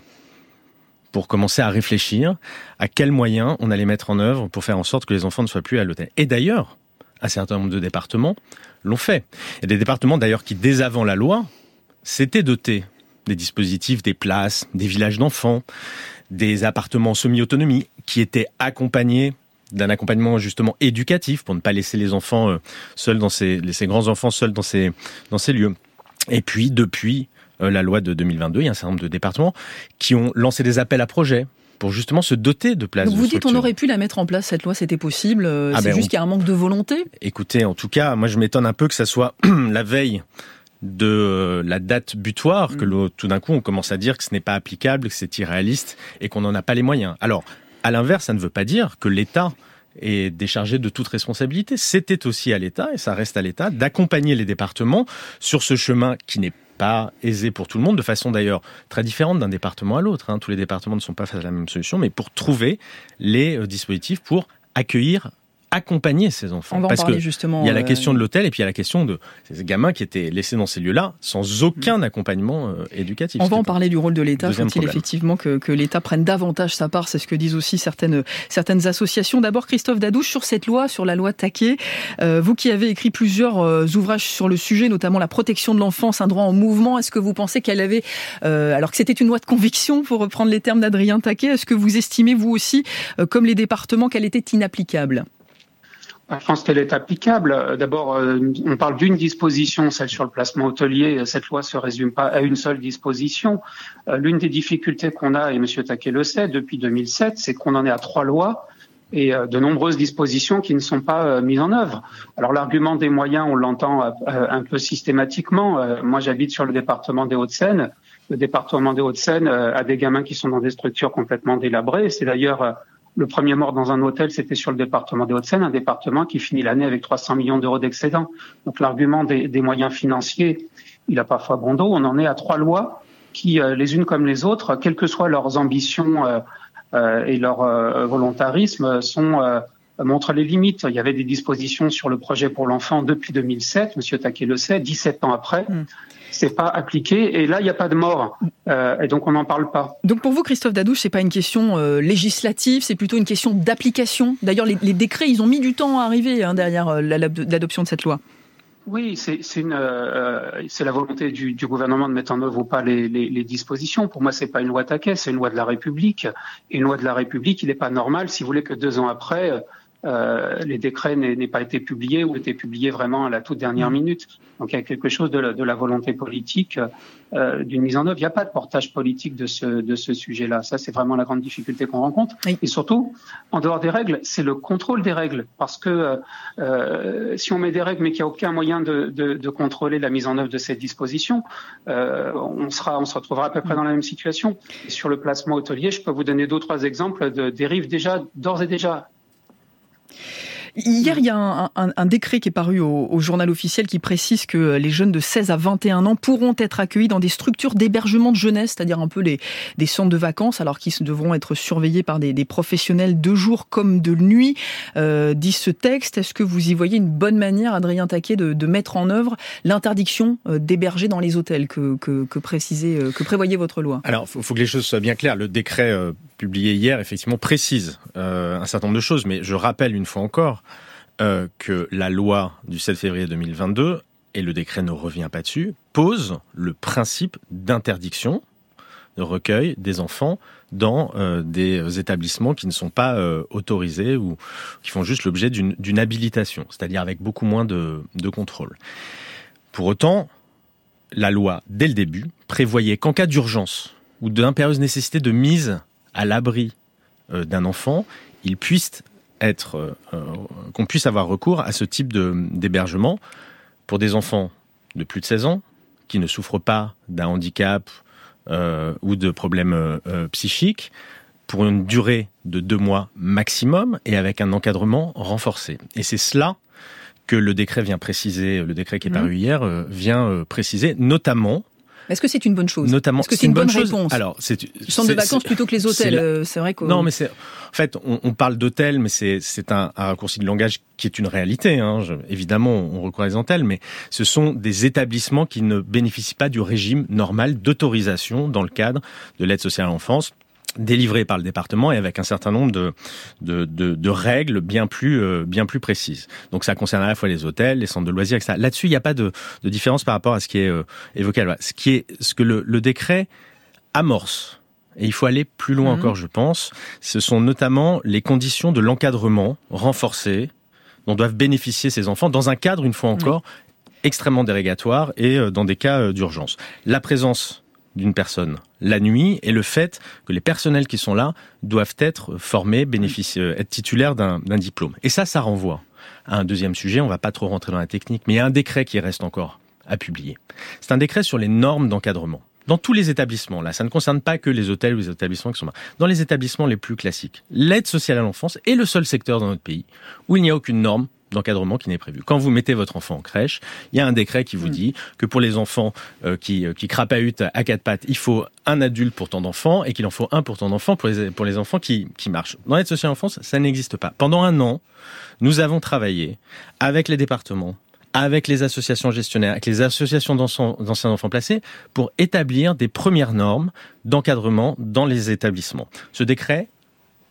S43: pour commencer à réfléchir à quels moyens on allait mettre en œuvre pour faire en sorte que les enfants ne soient plus à l'hôtel. Et d'ailleurs, un certain nombre de départements l'ont fait. A des départements d'ailleurs qui, dès avant la loi, s'étaient dotés des dispositifs, des places, des villages d'enfants, des appartements semi-autonomie qui étaient accompagnés d'un accompagnement justement éducatif pour ne pas laisser les enfants euh, seuls dans ces, grands enfants seuls dans ces, lieux. Et puis, depuis la loi de 2022, il y a un certain nombre de départements qui ont lancé des appels à projets pour justement se doter de places.
S3: Donc vous dites
S43: on
S3: aurait pu la mettre en place cette loi, c'était possible. Euh, ah c'est ben juste qu'il y a un manque de volonté.
S43: Écoutez, en tout cas, moi je m'étonne un peu que ça soit *clears throat* la veille de euh, la date butoir que mm. tout d'un coup on commence à dire que ce n'est pas applicable, que c'est irréaliste et qu'on n'en a pas les moyens. Alors, à l'inverse, ça ne veut pas dire que l'État est déchargé de toute responsabilité. C'était aussi à l'État, et ça reste à l'État, d'accompagner les départements sur ce chemin qui n'est pas aisé pour tout le monde, de façon d'ailleurs très différente d'un département à l'autre. Hein. Tous les départements ne sont pas face à la même solution, mais pour trouver les euh, dispositifs pour accueillir accompagner ces enfants.
S3: Parce que justement.
S43: Il y a la euh, question de l'hôtel et puis il y a la question de ces gamins qui étaient laissés dans ces lieux-là sans aucun accompagnement euh, éducatif.
S3: On va en parler du rôle de l'État. Faut-il effectivement que, que l'État prenne davantage sa part C'est ce que disent aussi certaines, certaines associations. D'abord, Christophe Dadouche, sur cette loi, sur la loi Taquet, euh, vous qui avez écrit plusieurs ouvrages sur le sujet, notamment la protection de l'enfance, un droit en mouvement, est-ce que vous pensez qu'elle avait, alors que c'était une loi de conviction, pour reprendre les termes d'Adrien Taquet, est-ce que vous estimez, vous aussi, comme les départements, qu'elle était inapplicable?
S44: Je pense qu'elle est applicable. D'abord, euh, on parle d'une disposition, celle sur le placement hôtelier. Cette loi se résume pas à une seule disposition. Euh, l'une des difficultés qu'on a, et M. Taquet le sait, depuis 2007, c'est qu'on en est à trois lois et euh, de nombreuses dispositions qui ne sont pas mises en œuvre. Alors l'argument des moyens, on l'entend un peu systématiquement. Moi, j'habite sur le département des Hauts-de-Seine. Le département des Hauts-de-Seine a des gamins qui sont dans des structures complètement délabrées. C'est d'ailleurs le premier mort dans un hôtel, c'était sur le département des Hauts-de-Seine, un département qui finit l'année avec 300 millions d'euros d'excédent. Donc l'argument des, moyens financiers, il a parfois bon dos. On en est à trois lois qui, euh, les unes comme les autres, quelles que soient leurs ambitions euh, euh, et leur volontarisme, sont montrent les limites. Il y avait des dispositions sur le projet pour l'enfant depuis 2007, Monsieur Taquet le sait, 17 ans après. Mm c'est pas appliqué et là il n'y a pas de mort euh, et donc on n'en parle pas.
S3: Donc pour vous Christophe Dadouche c'est pas une question euh, législative c'est plutôt une question d'application. D'ailleurs les, décrets ils ont mis du temps à arriver hein, derrière euh, l'adoption de cette loi.
S44: Oui, c'est la volonté du, gouvernement de mettre en œuvre ou pas les, les dispositions. Pour moi, c'est pas une loi taquet, c'est une loi de la République. Et une loi de la République, il n'est pas normal, si vous voulez, que deux ans après, euh, les décrets n'aient pas été publiés ou été publiés vraiment à la toute dernière mm. minute. Donc il y a quelque chose de la, volonté politique euh, d'une mise en œuvre. Il n'y a pas de portage politique de ce, de ce sujet-là. Ça, c'est vraiment la grande difficulté qu'on rencontre. Et surtout, en dehors des règles, c'est le contrôle des règles. Parce que euh, si on met des règles mais qu'il n'y a aucun moyen de, de, de, contrôler la mise en œuvre de ces dispositions, on, sera, on se retrouvera à peu près dans la même situation. Et sur le placement hôtelier, je peux vous donner deux, trois exemples de dérives déjà, d'ores et déjà
S3: Hier, il y a un, décret qui est paru au, journal officiel qui précise que les jeunes de 16 à 21 ans pourront être accueillis dans des structures d'hébergement de jeunesse, c'est-à-dire un peu les, des centres de vacances, alors qu'ils devront être surveillés par des, professionnels de jour comme de nuit, euh, dit ce texte. Est-ce que vous y voyez une bonne manière, Adrien Taquet, de, mettre en œuvre l'interdiction euh, d'héberger dans les hôtels que, que, euh, prévoyait votre loi?
S43: Alors, il faut, que les choses soient bien claires. Le décret publié hier, effectivement, précise un certain nombre de choses, mais je rappelle une fois encore euh, que la loi du 7 février 2022, et le décret ne revient pas dessus, pose le principe d'interdiction de recueil des enfants dans euh, des établissements qui ne sont pas euh, autorisés ou qui font juste l'objet d'une habilitation, c'est-à-dire avec beaucoup moins de contrôle. Pour autant, la loi, dès le début, prévoyait qu'en cas d'urgence ou d'impérieuse nécessité de mise à l'abri d'un enfant, il puisse être, euh, euh, qu'on puisse avoir recours à ce type d'hébergement pour des enfants de plus de 16 ans qui ne souffrent pas d'un handicap euh, ou de problèmes psychiques pour une durée de deux mois maximum et avec un encadrement renforcé. Et c'est cela que le décret vient préciser, le décret qui est paru mmh. hier vient préciser, notamment
S3: est-ce que c'est une bonne chose?
S43: Notamment,
S3: Est-ce que c'est une, bonne, réponse?
S43: Alors, c'est
S3: centre de vacances plutôt que les hôtels. C'est vrai que
S43: non, mais c'est en fait on, parle d'hôtels, mais c'est c'est un, raccourci de langage qui est une réalité. Hein. évidemment, on recourt à les hôtels, mais ce sont des établissements qui ne bénéficient pas du régime normal d'autorisation dans le cadre de l'aide sociale à l'enfance délivré par le département et avec un certain nombre de, de, de, de règles bien plus, euh, bien plus précises. Donc ça concerne à la fois les hôtels, les centres de loisirs, etc. Là-dessus, il n'y a pas de, de, différence par rapport à ce qui est euh, évoqué. Ce, qui est, ce que le, le décret amorce, et il faut aller plus loin mhm. encore, je pense, ce sont notamment les conditions de l'encadrement renforcé dont doivent bénéficier ces enfants dans un cadre, une fois encore, extrêmement dérogatoire et euh, dans des cas d'urgence. La présence d'une personne la nuit et le fait que les personnels qui sont là doivent être formés, bénéficier, euh, être titulaires d'un diplôme. Et ça, ça renvoie à un deuxième sujet. On va pas trop rentrer dans la technique, mais il y a un décret qui reste encore à publier. C'est un décret sur les normes d'encadrement. Dans tous les établissements, là, ça ne concerne pas que les hôtels ou les établissements qui sont là. Dans les établissements les plus classiques, l'aide sociale à l'enfance est le seul secteur dans notre pays où il n'y a aucune norme d'encadrement qui n'est prévu. Quand vous mettez votre enfant en crèche, il y a un décret qui vous mm. dit que pour les enfants euh, qui, euh, qui crapahutent à quatre pattes, il faut un adulte pour tant d'enfants et qu'il en faut un pour tant d'enfants pour les, pour les enfants qui, qui marchent. Dans l'aide sociale à l'enfance, ça n'existe pas. Pendant un an, nous avons travaillé avec les départements, avec les associations gestionnaires, avec les associations d'anciens enfants placés, pour établir des premières normes d'encadrement dans les établissements. Ce décret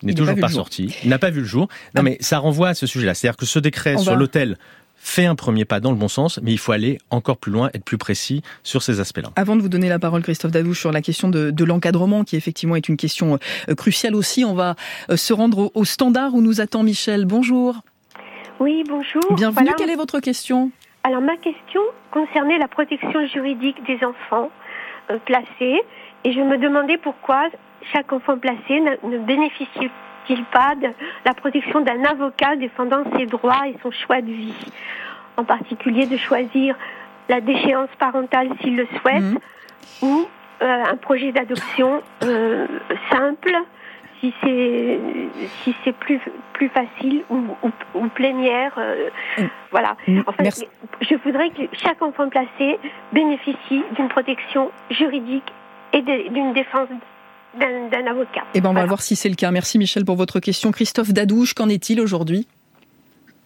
S43: n'est toujours pas, sorti, il n'a pas vu le jour. Non, ah. mais ça renvoie à ce sujet-là. C'est-à-dire que ce décret sur l'hôtel fait un premier pas dans le bon sens, mais il faut aller encore plus loin, être plus précis sur ces aspects-là.
S3: Avant de vous donner la parole, Christophe Dadouche, sur la question de, l'encadrement, qui effectivement est une question euh, cruciale aussi, on va euh, se rendre au standard où nous attend Michel. Bonjour.
S45: Oui, bonjour.
S3: Bienvenue. Quelle est votre question?
S45: Alors, ma question concernait la protection juridique des enfants euh, placés. Et je me demandais pourquoi chaque enfant placé ne, bénéficie-t-il pas de la protection d'un avocat défendant ses droits et son choix de vie? En particulier de choisir la déchéance parentale s'il le souhaite mhm. ou euh, un projet d'adoption euh, simple si c'est si c'est plus plus facile ou, ou, plénière, euh, mm. voilà. Mm. En fait, je voudrais que chaque enfant placé bénéficie d'une protection juridique et d'une défense d'un avocat.
S3: Eh ben, on va voir si c'est le cas. Merci Michel pour votre question. Christophe Dadouche, qu'en est-il aujourd'hui?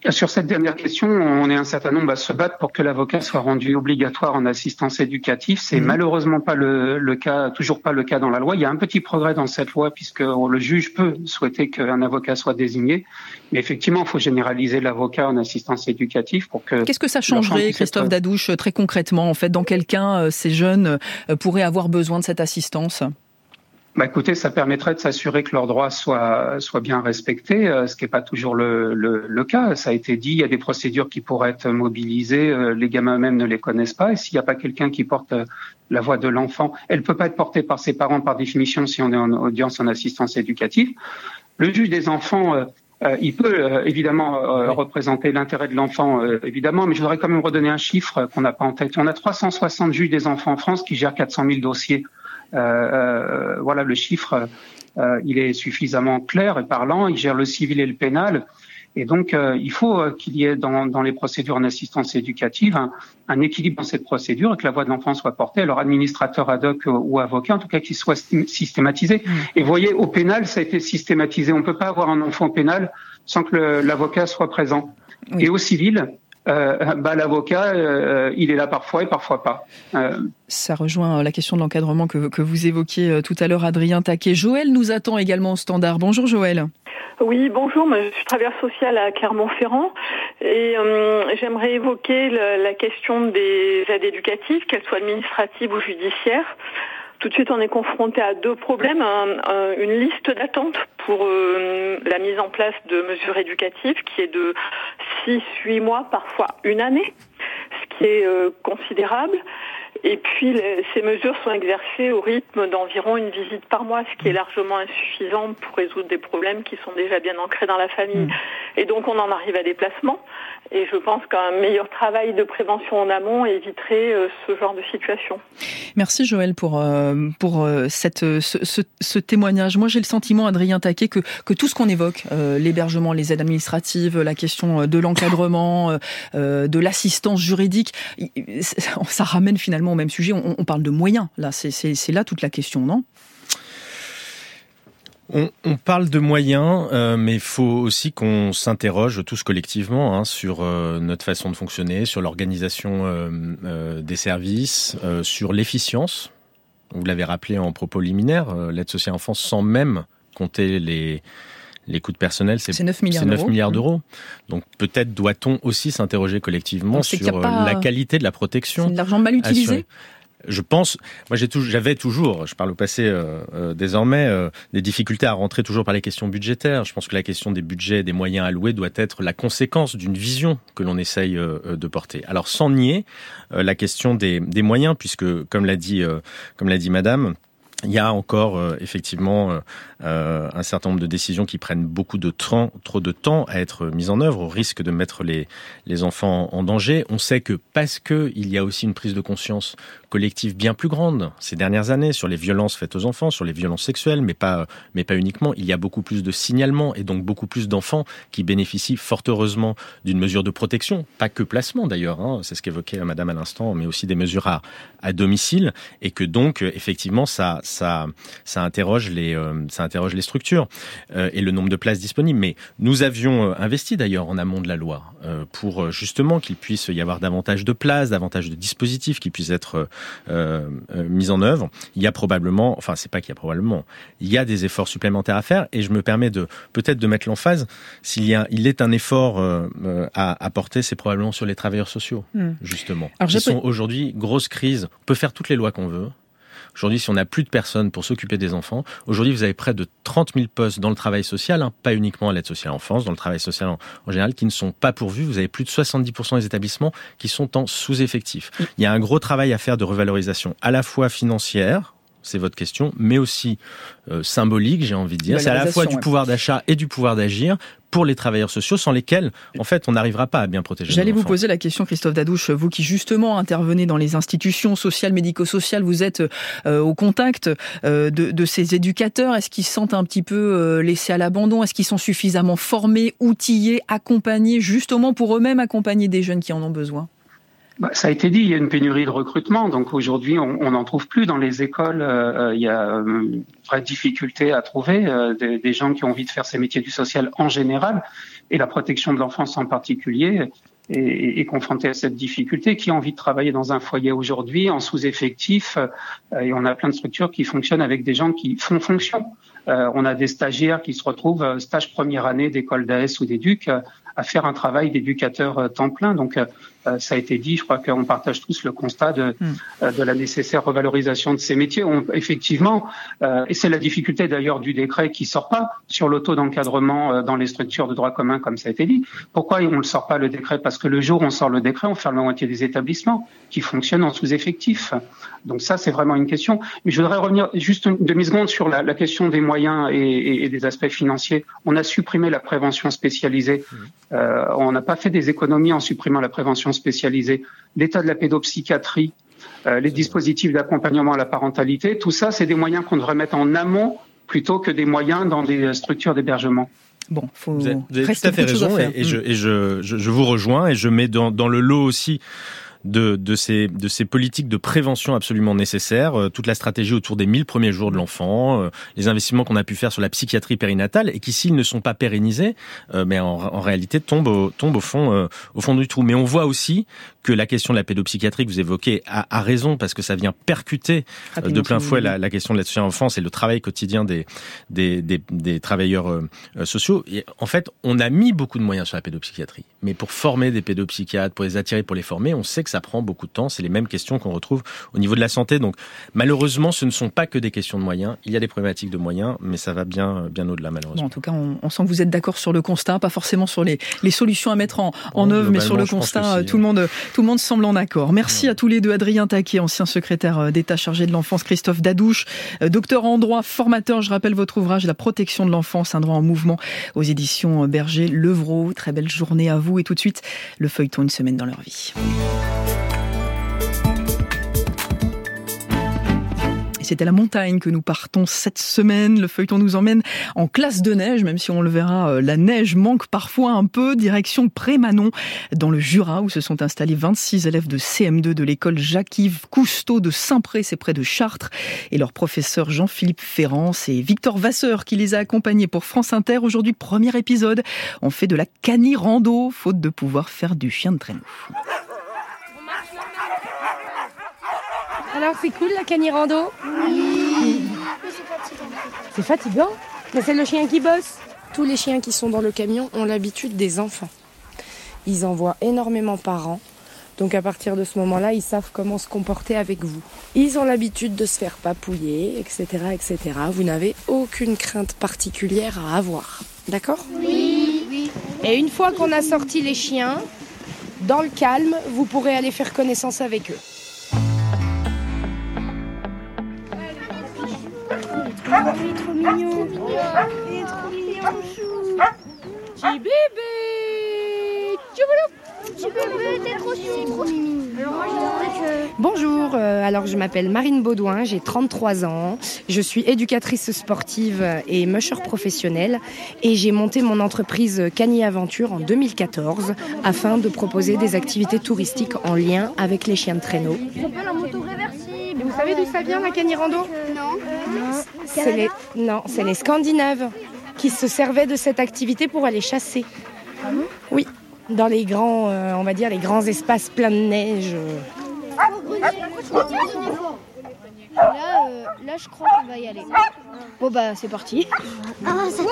S44: Sur cette dernière question, on est un certain nombre à se battre pour que l'avocat soit rendu obligatoire en assistance éducative. C'est mhm. malheureusement pas le, cas, toujours pas le cas dans la loi. Il y a un petit progrès dans cette loi puisque le juge peut souhaiter qu'un avocat soit désigné, mais effectivement, il faut généraliser l'avocat en assistance éducative pour que.
S3: Qu'est-ce que ça changerait, Christophe Dadouche, très concrètement, en fait, dans quel cas euh, ces jeunes euh, pourraient avoir besoin de cette assistance?
S44: Bah écoutez, ça permettrait de s'assurer que leurs droits soient, soient bien respectés, euh, ce qui n'est pas toujours le, le, le, cas. Ça a été dit, il y a des procédures qui pourraient être mobilisées, euh, les gamins eux-mêmes ne les connaissent pas, et s'il n'y a pas quelqu'un qui porte euh, la voix de l'enfant, elle ne peut pas être portée par ses parents par définition si on est en audience en assistance éducative. Le juge des enfants... il peut évidemment représenter l'intérêt de l'enfant, évidemment, mais je voudrais quand même redonner un chiffre qu'on n'a pas en tête. On a 360 juges des enfants en France qui gèrent 400 000 dossiers voilà, le chiffre, euh, il est suffisamment clair et parlant. Il gère le civil et le pénal. Et donc, il faut qu'il y ait dans, dans, les procédures en assistance éducative un, équilibre dans cette procédure et que la voix de l'enfant soit portée, alors administrateur ad hoc ou avocat, en tout cas qu'il soit systématisé. Mmh. Et vous voyez, au pénal, ça a été systématisé. On ne peut pas avoir un enfant au pénal sans que l'avocat soit présent. Et au civil, euh, bah, l'avocat, euh, il est là parfois et parfois pas.
S3: Euh, Ça rejoint la question de l'encadrement que, que, vous évoquiez tout à l'heure, Adrien Taquet. Joël nous attend également au standard. Bonjour Joël.
S46: Oui, bonjour, je suis travailleur social à Clermont-Ferrand et j'aimerais évoquer la question des aides éducatives, qu'elles soient administratives ou judiciaires. Tout de suite, on est confronté à deux problèmes. une liste d'attente pour euh, la mise en place de mesures éducatives qui est de 6-8 mois, parfois une année, ce qui est euh, considérable. Et puis, ces mesures sont exercées au rythme d'environ une visite par mois, ce qui est largement insuffisant pour résoudre des problèmes qui sont déjà bien ancrés dans la famille. Mm. Et donc, on en arrive à des placements. Et je pense qu'un meilleur travail de prévention en amont éviterait euh, ce genre de situation.
S3: Merci Joël pour, euh, pour euh, cette, ce, ce, témoignage. Moi, j'ai le sentiment, Adrien Taquet, que, que tout ce qu'on évoque, l'hébergement, les aides administratives, la question de l'encadrement, de l'assistance juridique, *laughs* ça ramène finalement au même sujet. On, parle de moyens. Là, c'est là toute la question, non?
S43: On, parle de moyens, euh, mais il faut aussi qu'on s'interroge tous collectivement hein, sur euh, notre façon de fonctionner, sur l'organisation euh, des services, sur l'efficience. Vous l'avez rappelé en propos liminaire, l'aide sociale en France, sans même compter les, les coûts de personnel,
S3: c'est 9 milliards
S43: d'euros. Donc peut-être doit-on aussi s'interroger collectivement sur la qualité de la protection.
S3: C'est de l'argent mal utilisé
S43: je pense, moi j'avais toujours, je parle au passé euh, euh, désormais, euh, des difficultés à rentrer toujours par les questions budgétaires. Je pense que la question des budgets, des moyens alloués doit être la conséquence d'une vision que l'on essaye de porter. Alors sans nier la question des, des moyens, puisque comme l'a dit, comme l'a dit Madame, il y a encore euh, effectivement euh, euh, un certain nombre de décisions qui prennent beaucoup de temps, trop de temps à être mises en œuvre, au risque de mettre les, les enfants en danger. On sait que parce que il y a aussi une prise de conscience collective bien plus grande ces dernières années sur les violences faites aux enfants, sur les violences sexuelles, mais pas, mais pas uniquement. Il y a beaucoup plus de signalements et donc beaucoup plus d'enfants qui bénéficient fort heureusement d'une mesure de protection, pas que placement d'ailleurs, hein, c'est ce qu'évoquait Madame à l'instant, mais aussi des mesures à, à domicile, et que donc effectivement ça, ça, ça interroge les, euh, ça interroge les structures euh, et le nombre de places disponibles. Mais nous avions euh, investi d'ailleurs en amont de la loi pour justement qu'il puisse y avoir davantage de places, davantage de dispositifs qui puissent être mise en œuvre, il y a probablement, enfin c'est pas qu'il y a probablement, il y a des efforts supplémentaires à faire et je me permets de peut-être de mettre l'emphase s'il y a, il est un effort à apporter, c'est probablement sur les travailleurs sociaux hmm. justement. Alors, Ils sont aujourd'hui grosse crise. On peut faire toutes les lois qu'on veut. Aujourd'hui, si on n'a plus de personnes pour s'occuper des enfants, aujourd'hui, vous avez près de 30 000 postes dans le travail social, hein, pas uniquement à l'aide sociale en France, dans le travail social en, général, qui ne sont pas pourvus. Vous avez plus de 70% des établissements qui sont en sous-effectif. Il y a un gros travail à faire de revalorisation, à la fois financière, c'est votre question, mais aussi euh, symbolique, j'ai envie de dire. C'est à la fois du pouvoir d'achat et du pouvoir d'agir pour les travailleurs sociaux sans lesquels, en fait, on n'arrivera pas à bien protéger.
S3: J'allais vous poser la question, Christophe Dadouche, vous qui justement intervenez dans les institutions sociales, médico-sociales, vous êtes euh, au contact euh, de, de, ces éducateurs. Est-ce qu'ils se sentent un petit peu laissés à l'abandon? Est-ce qu'ils sont suffisamment formés, outillés, accompagnés, justement pour eux-mêmes accompagner des jeunes qui en ont besoin?
S44: Bah, ça a été dit, il y a une pénurie de recrutement, donc aujourd'hui on n'en trouve plus dans les écoles. Euh, il y a euh, une vraie difficulté à trouver euh, des, des, gens qui ont envie de faire ces métiers du social en général et la protection de l'enfance en particulier est, est confrontée à cette difficulté. Qui a envie de travailler dans un foyer aujourd'hui en sous-effectif Et on a plein de structures qui fonctionnent avec des gens qui font fonction. on a des stagiaires qui se retrouvent stage première année d'école d'AS ou d'éduc à faire un travail d'éducateur temps plein. Donc euh, ça a été dit, je crois qu'on partage tous le constat de, hmm. euh, de la nécessaire revalorisation de ces métiers. On, effectivement, euh, et c'est la difficulté d'ailleurs du décret qui sort pas sur l'auto d'encadrement dans les structures de droit commun, comme ça a été dit. Pourquoi on ne sort pas le décret? Parce que le jour où on sort le décret, on ferme la moitié des établissements qui fonctionnent en sous-effectif. Donc ça, c'est vraiment une question. Mais je voudrais revenir juste une demi-seconde sur la, la, question des moyens et, et, des aspects financiers. On a supprimé la prévention spécialisée. Hmm. Euh, on n'a pas fait des économies en supprimant la prévention spécialisée, l'état de la pédopsychiatrie, euh, les dispositifs d'accompagnement à la parentalité, tout ça, c'est des moyens qu'on devrait mettre en amont plutôt que des moyens dans des structures d'hébergement.
S43: Bon, faut vous avez, tout à fait raison et, je, et je, je, vous rejoins et je mets dans, dans le lot aussi de, de, ces, de ces politiques de prévention absolument nécessaires, euh, toute la stratégie autour des 1000 premiers jours de l'enfant, euh, les investissements qu'on a pu faire sur la psychiatrie périnatale et qui, s'ils ne sont pas pérennisés, euh, mais en, en, réalité tombent au, au fond, au fond du trou. Mais on voit aussi que la question de la pédopsychiatrie que vous évoquez a, a raison parce que ça vient percuter de plein fouet la, la, question de la sociale enfance et le travail quotidien des, des, des, des travailleurs sociaux. Et en fait, on a mis beaucoup de moyens sur la pédopsychiatrie, mais pour former des pédopsychiatres, pour les attirer, pour les former, on sait que ça prend beaucoup de temps. C'est les mêmes questions qu'on retrouve au niveau de la santé. Donc, malheureusement, ce ne sont pas que des questions de moyens. Il y a des problématiques de moyens, mais ça va bien, bien au-delà, malheureusement.
S3: en tout cas, on, sent que vous êtes d'accord sur le constat, pas forcément sur les, les solutions à mettre en, en œuvre, mais sur le constat, tout, le monde, tout le monde semble en accord. Merci à tous les deux. Adrien Taquet, ancien secrétaire euh, d'État chargé de l'enfance, Christophe Dadouche, euh, docteur en droit, formateur. Je rappelle votre ouvrage, La protection de l'enfance, un droit en mouvement aux éditions Berger Levrault. Très belle journée à vous et tout de suite, le feuilleton Une semaine dans leur vie. C'est à la montagne que nous partons cette semaine. Le feuilleton nous emmène en classe de neige, même si on le verra, euh, la neige manque parfois un peu. Direction Prémanon, dans le Jura, où se sont installés 26 élèves de CM2 de l'école Jacques-Yves Cousteau de Saint-Pré, c'est près de Chartres. Et leur professeur Jean-Philippe Ferrand, c'est Victor Vasseur qui les a accompagnés pour France Inter. Aujourd'hui, premier épisode. On fait de la cani-rando, faute de pouvoir faire du chien de traîneau.
S47: Alors, c'est cool la canirando Oui. C'est fatigant. Mais c'est le chien qui bosse. Tous les chiens qui sont dans le camion ont l'habitude des enfants. Ils en voient énormément par an.
S17: Donc à partir de ce moment-là, ils savent comment se comporter avec vous. Ils ont l'habitude de se faire papouiller, etc., etc. Vous n'avez aucune crainte particulière à avoir. D'accord?
S48: Oui. oui.
S17: Et une fois qu'on a sorti les chiens, dans le calme, vous pourrez aller faire connaissance avec eux.
S48: Mignon. Il est trop mignon, chou.
S17: Petit bébé
S48: Petit bébé, t'es trop chou. trop mignon. Alors moi,
S17: que... Bonjour, euh, alors je m'appelle Marine Baudouin, j'ai 33 ans. Je suis éducatrice sportive et musher professionnelle et j'ai monté mon entreprise Cani Aventure en 2014 afin de proposer des activités touristiques en lien avec les chiens de traîneau.
S48: Moto réversible.
S17: Vous savez d'où ça vient la Cani Rando?
S48: Non.
S17: C'est les... Non, c'est les Scandinaves qui se servaient de cette activité pour aller chasser.
S48: Ah
S17: Oui, dans les grands, euh, on va dire, les grands espaces pleins de neige.
S48: Là, euh, là, je crois qu'on va y aller. Bon bah, c'est parti. Ah, ça...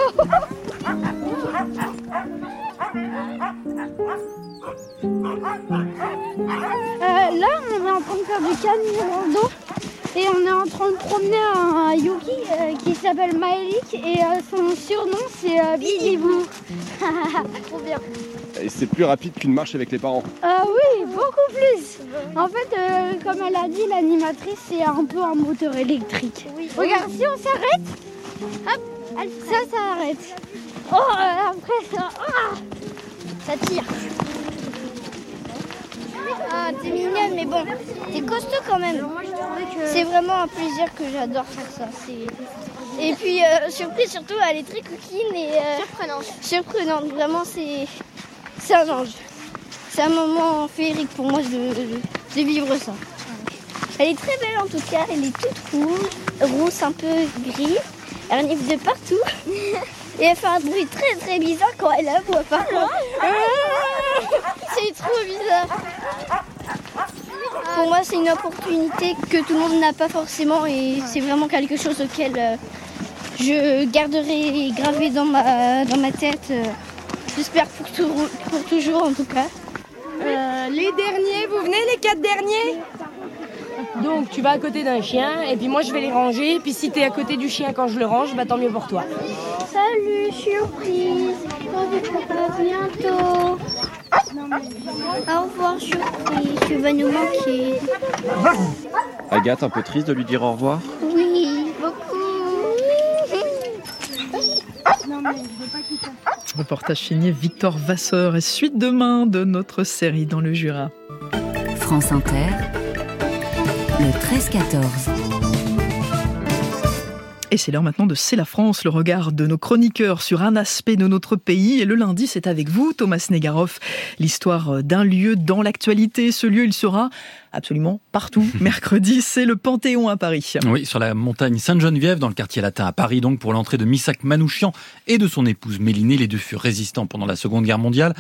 S48: Euh, là, on est en train de faire du camion et on est en train de promener un Yuki euh, qui s'appelle Maëlik et euh, son surnom c'est euh, Billy Boo. *laughs* Trop bien.
S49: Et c'est plus rapide qu'une marche avec les parents.
S48: Ah oui, beaucoup plus. En fait, euh, comme elle a dit, l'animatrice c'est un peu un moteur électrique. Regarde, si on s'arrête, hop, ça, ça arrête. Oh, euh, après, ça, ah, ça tire. Ah, t'es mignonne, mais bon, t'es costaud quand même. C'est vraiment un plaisir que j'adore faire ça. Et puis, euh, surprise, surtout, elle est très coquine et euh, surprenante. Surprenante, vraiment, c'est c'est un ange. C'est un moment féerique pour moi de, de- de vivre ça. Elle est très belle en tout cas, elle est toute rouge, rousse un peu gris. Elle renifle de partout. *laughs* Et elle fait un bruit très très bizarre quand elle aboie par contre. C'est trop bizarre. Pour moi, c'est une opportunité que tout le monde n'a pas forcément et c'est vraiment quelque chose auquel euh, je garderai gravé dans ma, dans ma tête. euh, J'espère pour, tout- pour toujours en tout cas.
S17: Euh, les derniers, vous venez les quatre derniers? Donc tu vas à côté d'un chien et puis moi je vais les ranger. Puis si t'es à côté du chien quand je le range, bah tant mieux pour toi.
S48: Salut, surprise. À bientôt. Au revoir, surprise. Tu vas nous manquer.
S49: Agathe, un peu triste de lui dire au revoir
S48: Oui, beaucoup. Non, mais je veux pas quitter.
S3: Reportage signé Victor Vasseur et suite demain de notre série dans le Jura.
S30: France Inter, le 13-14.
S3: Et c'est l'heure maintenant de C'est la France, le regard de nos chroniqueurs sur un aspect de notre pays. Et le lundi, c'est avec vous, Thomas Negaroff, l'histoire d'un lieu dans l'actualité. Ce lieu, il sera absolument partout. *laughs* Mercredi, c'est le Panthéon à Paris.
S32: Oui, sur la montagne Sainte-Geneviève, dans le quartier latin à Paris, donc pour l'entrée de Missak Manouchian et de son épouse Mélinée. Les deux furent résistants pendant la Seconde Guerre mondiale.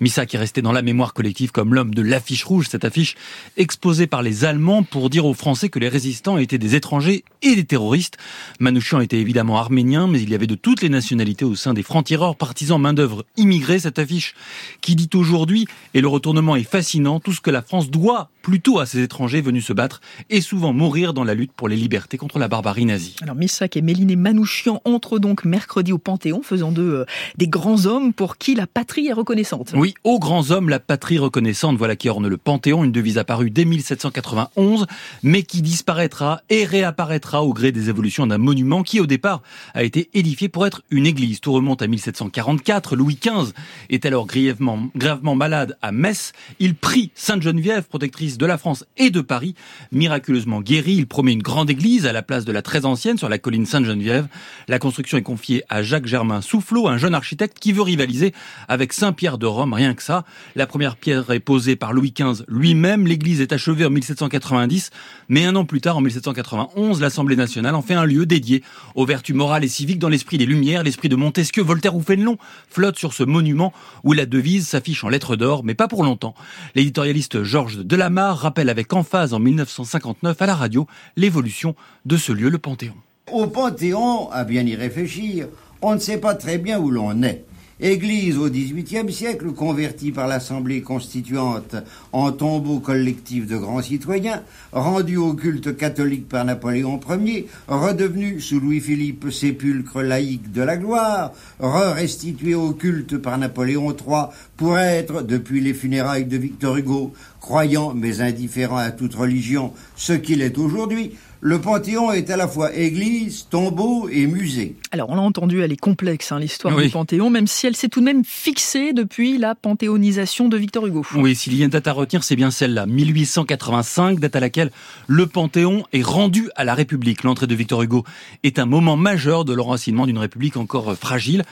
S32: Missak est resté dans la mémoire collective comme l'homme de l'affiche rouge, cette affiche exposée par les Allemands pour dire aux Français que les résistants étaient des étrangers et des terroristes. Manouchian était évidemment arménien, mais il y avait de toutes les nationalités au sein des francs-tireurs, partisans main-d'œuvre immigrés. Cette affiche qui dit aujourd'hui, et le retournement est fascinant, tout ce que la France doit plutôt à ces étrangers venus se battre et souvent mourir dans la lutte pour les libertés contre la barbarie nazie.
S3: Alors Missak et Méliné Manouchian entrent donc mercredi au Panthéon, faisant d'eux euh, des grands hommes pour qui la patrie est reconnaissante.
S32: Oui, aux grands hommes, la patrie reconnaissante, voilà qui orne le Panthéon, une devise apparue dès 1791, mais qui disparaîtra et réapparaîtra au gré des évolutions d'un monument qui, au départ, a été édifié pour être une église. Tout remonte à 1744. Louis XV est alors grièvement, gravement malade à Metz. Il prie Sainte-Geneviève, protectrice de la France et de Paris. Miraculeusement guéri, il promet une grande église à la place de la très ancienne sur la colline Sainte-Geneviève. La construction est confiée à Jacques-Germain Soufflot, un jeune architecte qui veut rivaliser avec Saint-Pierre de Rome, rien que ça. La première pierre est posée par Louis XV lui-même. L'église est achevée en 1790, mais un an plus tard, en 1791, l'Assemblée nationale en fait un lieu dédié aux vertus morales et civiques dans l'esprit des Lumières, l'esprit de Montesquieu, Voltaire ou Fénelon flotte sur ce monument où la devise s'affiche en lettres d'or, mais pas pour longtemps. L'éditorialiste Georges Delamarre rappelle avec emphase en 1959 à la radio l'évolution de ce lieu, le Panthéon.
S50: Au Panthéon, à bien y réfléchir, on ne sait pas très bien où l'on est. Église au XVIIIe siècle, convertie par l'Assemblée constituante en tombeau collectif de grands citoyens, rendue au culte catholique par Napoléon Ier, redevenue sous Louis-Philippe sépulcre laïque de la gloire, re-restituée au culte par Napoléon III pour être, depuis les funérailles de Victor Hugo, croyant mais indifférent à toute religion, ce qu'il est aujourd'hui, le Panthéon est à la fois église, tombeau et musée.
S3: Alors on l'a entendu, elle est complexe, hein, l'histoire du Panthéon, même si elle s'est tout de même fixée depuis la panthéonisation de Victor Hugo.
S32: Oui, s'il y a une date à retenir, c'est bien celle-là, 1885, date à laquelle le Panthéon est rendu à la République. L'entrée de Victor Hugo est un moment majeur de l'enracinement d'une République encore fragile.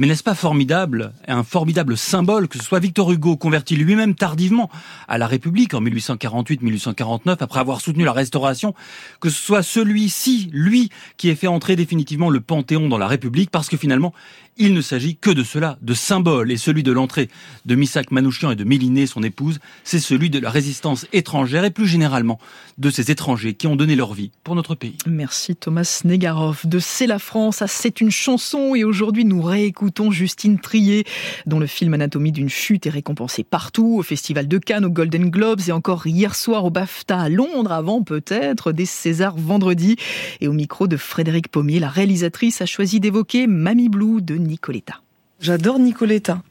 S32: Mais n'est-ce pas formidable, un formidable symbole que ce soit Victor Hugo, converti lui-même tardivement à la République en 1848-1849, après avoir soutenu la Restauration, que ce soit celui-ci, lui, qui ait fait entrer définitivement le Panthéon dans la République, parce que finalement, il ne s'agit que de cela, de symbole, et celui de l'entrée de Missak Manouchian et de Mélinée, son épouse, c'est celui de la résistance étrangère et plus généralement de ces étrangers qui ont donné leur vie pour notre pays.
S3: Merci Thomas Negarov de C'est la France à C'est une chanson. Et aujourd'hui nous réécoutons Justine Trier dont le film Anatomie d'une chute est récompensé partout, au Festival de Cannes, au Golden Globes et encore hier soir au BAFTA à Londres avant peut-être des Césars vendredi. Et au micro de Frédéric Pommier, la réalisatrice a choisi d'évoquer Mamie Blue de Nicoletta.
S33: J'adore Nicoletta.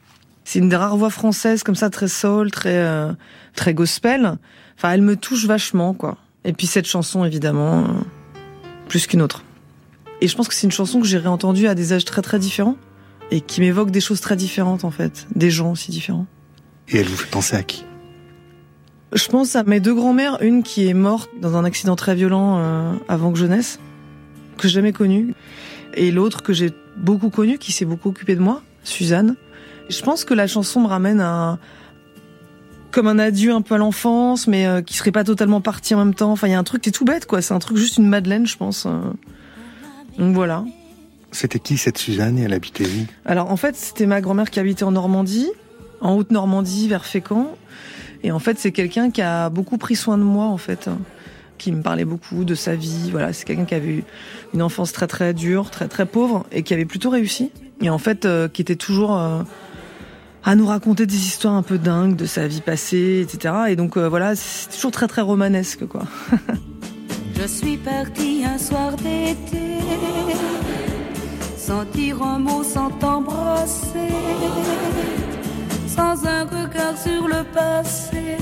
S33: C'est une des rares voix françaises comme ça, très soul, très euh, très gospel. Enfin, elle me touche vachement, quoi. Et puis cette chanson, évidemment, euh, plus qu'une autre. Et je pense que c'est une chanson que j'ai réentendue à des âges très très différents et qui m'évoque des choses très différentes en fait, des gens aussi différents.
S51: Et elle vous fait penser à qui?
S33: Je pense à mes deux grand-mères, une qui est morte dans un accident très violent euh, avant que je naisse, que j'ai jamais connue, et l'autre que j'ai beaucoup connue, qui s'est beaucoup occupée de moi, Suzanne. Je pense que la chanson me ramène à comme un adieu un peu à l'enfance, mais euh, qui serait pas totalement parti en même temps. Enfin, il y a un truc, c'est tout bête, quoi. C'est un truc juste une Madeleine, je pense. Euh. Donc voilà.
S51: C'était qui cette Suzanne et elle habitait où?
S33: Alors en fait, c'était ma grand-mère qui habitait en Normandie, en Haute-Normandie, vers Fécamp. Et en fait, c'est quelqu'un qui a beaucoup pris soin de moi, en fait, qui me parlait beaucoup de sa vie. Voilà, c'est quelqu'un qui avait eu une enfance très très dure, très très pauvre, et qui avait plutôt réussi. Et en fait, euh, qui était toujours à nous raconter des histoires un peu dingues de sa vie passée, etc. Et donc euh, voilà, c'est toujours très très romanesque, quoi. *laughs*
S52: Je suis partie un soir d'été, sans dire un mot, sans t'embrasser, sans un regard sur le passé,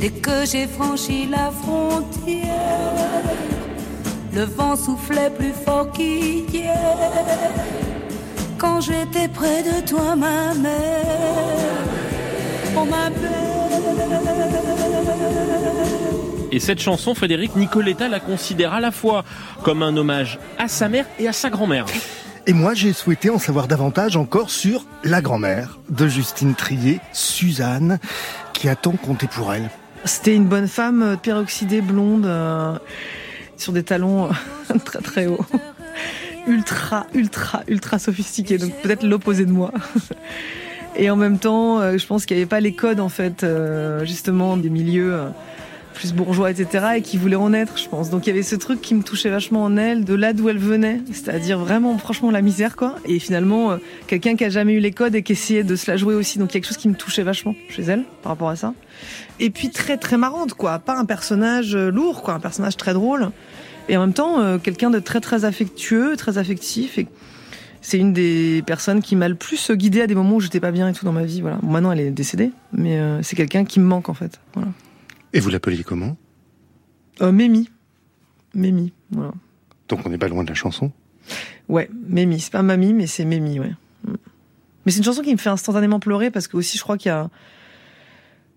S52: Dès que j'ai franchi la frontière le vent soufflait plus fort qu'hier. Quand j'étais près de toi, ma mère, oh ma
S53: Et cette chanson, Frédéric Nicoletta la considère à la fois comme un hommage à sa mère et à sa grand-mère.
S51: Et moi, j'ai souhaité en savoir davantage encore sur la grand-mère de Justine Trier, Suzanne, qui a tant compté pour elle.
S33: C'était une bonne femme, euh, peroxydée, blonde. Euh, sur des talons euh, *laughs* très très hauts. Ultra, ultra, ultra sophistiqués. Donc peut-être l'opposé de moi. *laughs* Et en même temps, je pense qu'il n'y avait pas les codes, en fait, justement, des milieux plus bourgeois, etc., et qui voulaient en être, je pense. Donc il y avait ce truc qui me touchait vachement en elle, de là d'où elle venait, c'est-à-dire vraiment, franchement, la misère, quoi. Et finalement, quelqu'un qui a jamais eu les codes et qui essayait de se la jouer aussi. Donc quelque chose qui me touchait vachement chez elle, par rapport à ça. Et puis très, très marrante, quoi. Pas un personnage lourd, quoi. Un personnage très drôle et en même temps euh, quelqu'un de très très affectueux, très affectif et c'est une des personnes qui m'a le plus guidée à des moments où j'étais pas bien et tout dans ma vie. Voilà. maintenant, elle est décédée, mais euh, c'est quelqu'un qui me manque en fait. Voilà.
S51: Et vous l'appeliez comment?
S33: Euh, Mémi. Mémi, voilà.
S51: Donc on n'est pas loin de la chanson?
S33: Ouais, Mémi. C'est pas Mamie, mais c'est Mémi, ouais. Mm. Mais c'est une chanson qui me fait instantanément pleurer parce que aussi je crois qu'il y a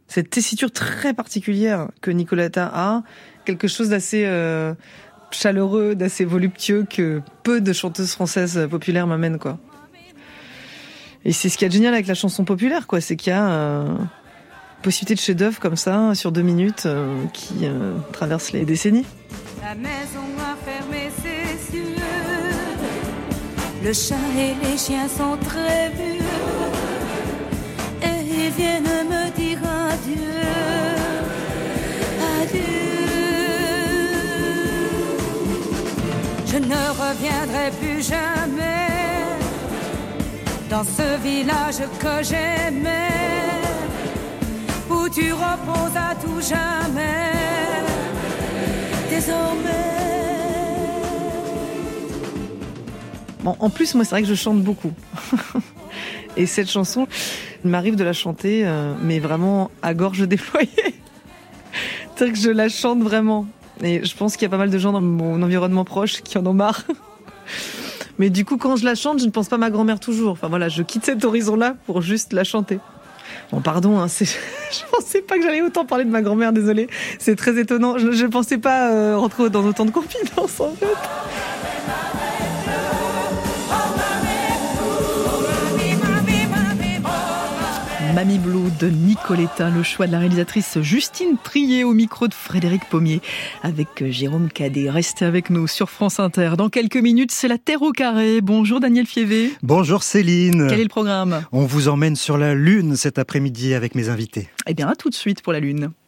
S33: cette tessiture très particulière que Nicoletta a, quelque chose d'assez euh, chaleureux, d'assez voluptueux que peu de chanteuses françaises populaires m'amènent, quoi. Et c'est ce qui est génial avec la chanson populaire, quoi, c'est qu'il y a euh, possibilité de chef-d'œuvre comme ça, sur deux minutes, euh, qui euh, traverse les décennies.
S52: La maison a fermé ses yeux, le chat et les chiens sont très vieux, et ils viennent me dire adieu, adieu. je ne reviendrai plus jamais dans ce village que j'aimais, où tu reposes à tout jamais. Désormais.
S33: Bon, en plus, moi, c'est vrai que je chante beaucoup. Et cette chanson, il m'arrive de la chanter, euh, mais vraiment à gorge *laughs* déployée. C'est-à-dire que je la chante vraiment. Et je pense qu'il y a pas mal de gens dans mon environnement proche qui en ont marre. Mais du coup, quand je la chante, je ne pense pas à ma grand-mère toujours. Enfin voilà, je quitte cet horizon-là pour juste la chanter. Bon, pardon, hein, *laughs* je pensais pas que j'allais autant parler de ma grand-mère, désolé. C'est très étonnant. Je, ne pensais pas euh, rentrer dans autant de confidences en fait. Mamie Blue de Nicoletta, le choix de la réalisatrice Justine Trier au micro de Frédéric Pommier avec euh, Jérôme Cadet. Restez avec nous sur France Inter. Dans quelques minutes, c'est la Terre au carré. Bonjour Daniel Fievé.
S54: Bonjour Céline.
S33: Quel est le programme?
S54: On vous emmène sur la Lune cet après-midi avec mes invités.
S33: Eh bien, à tout de suite pour la Lune.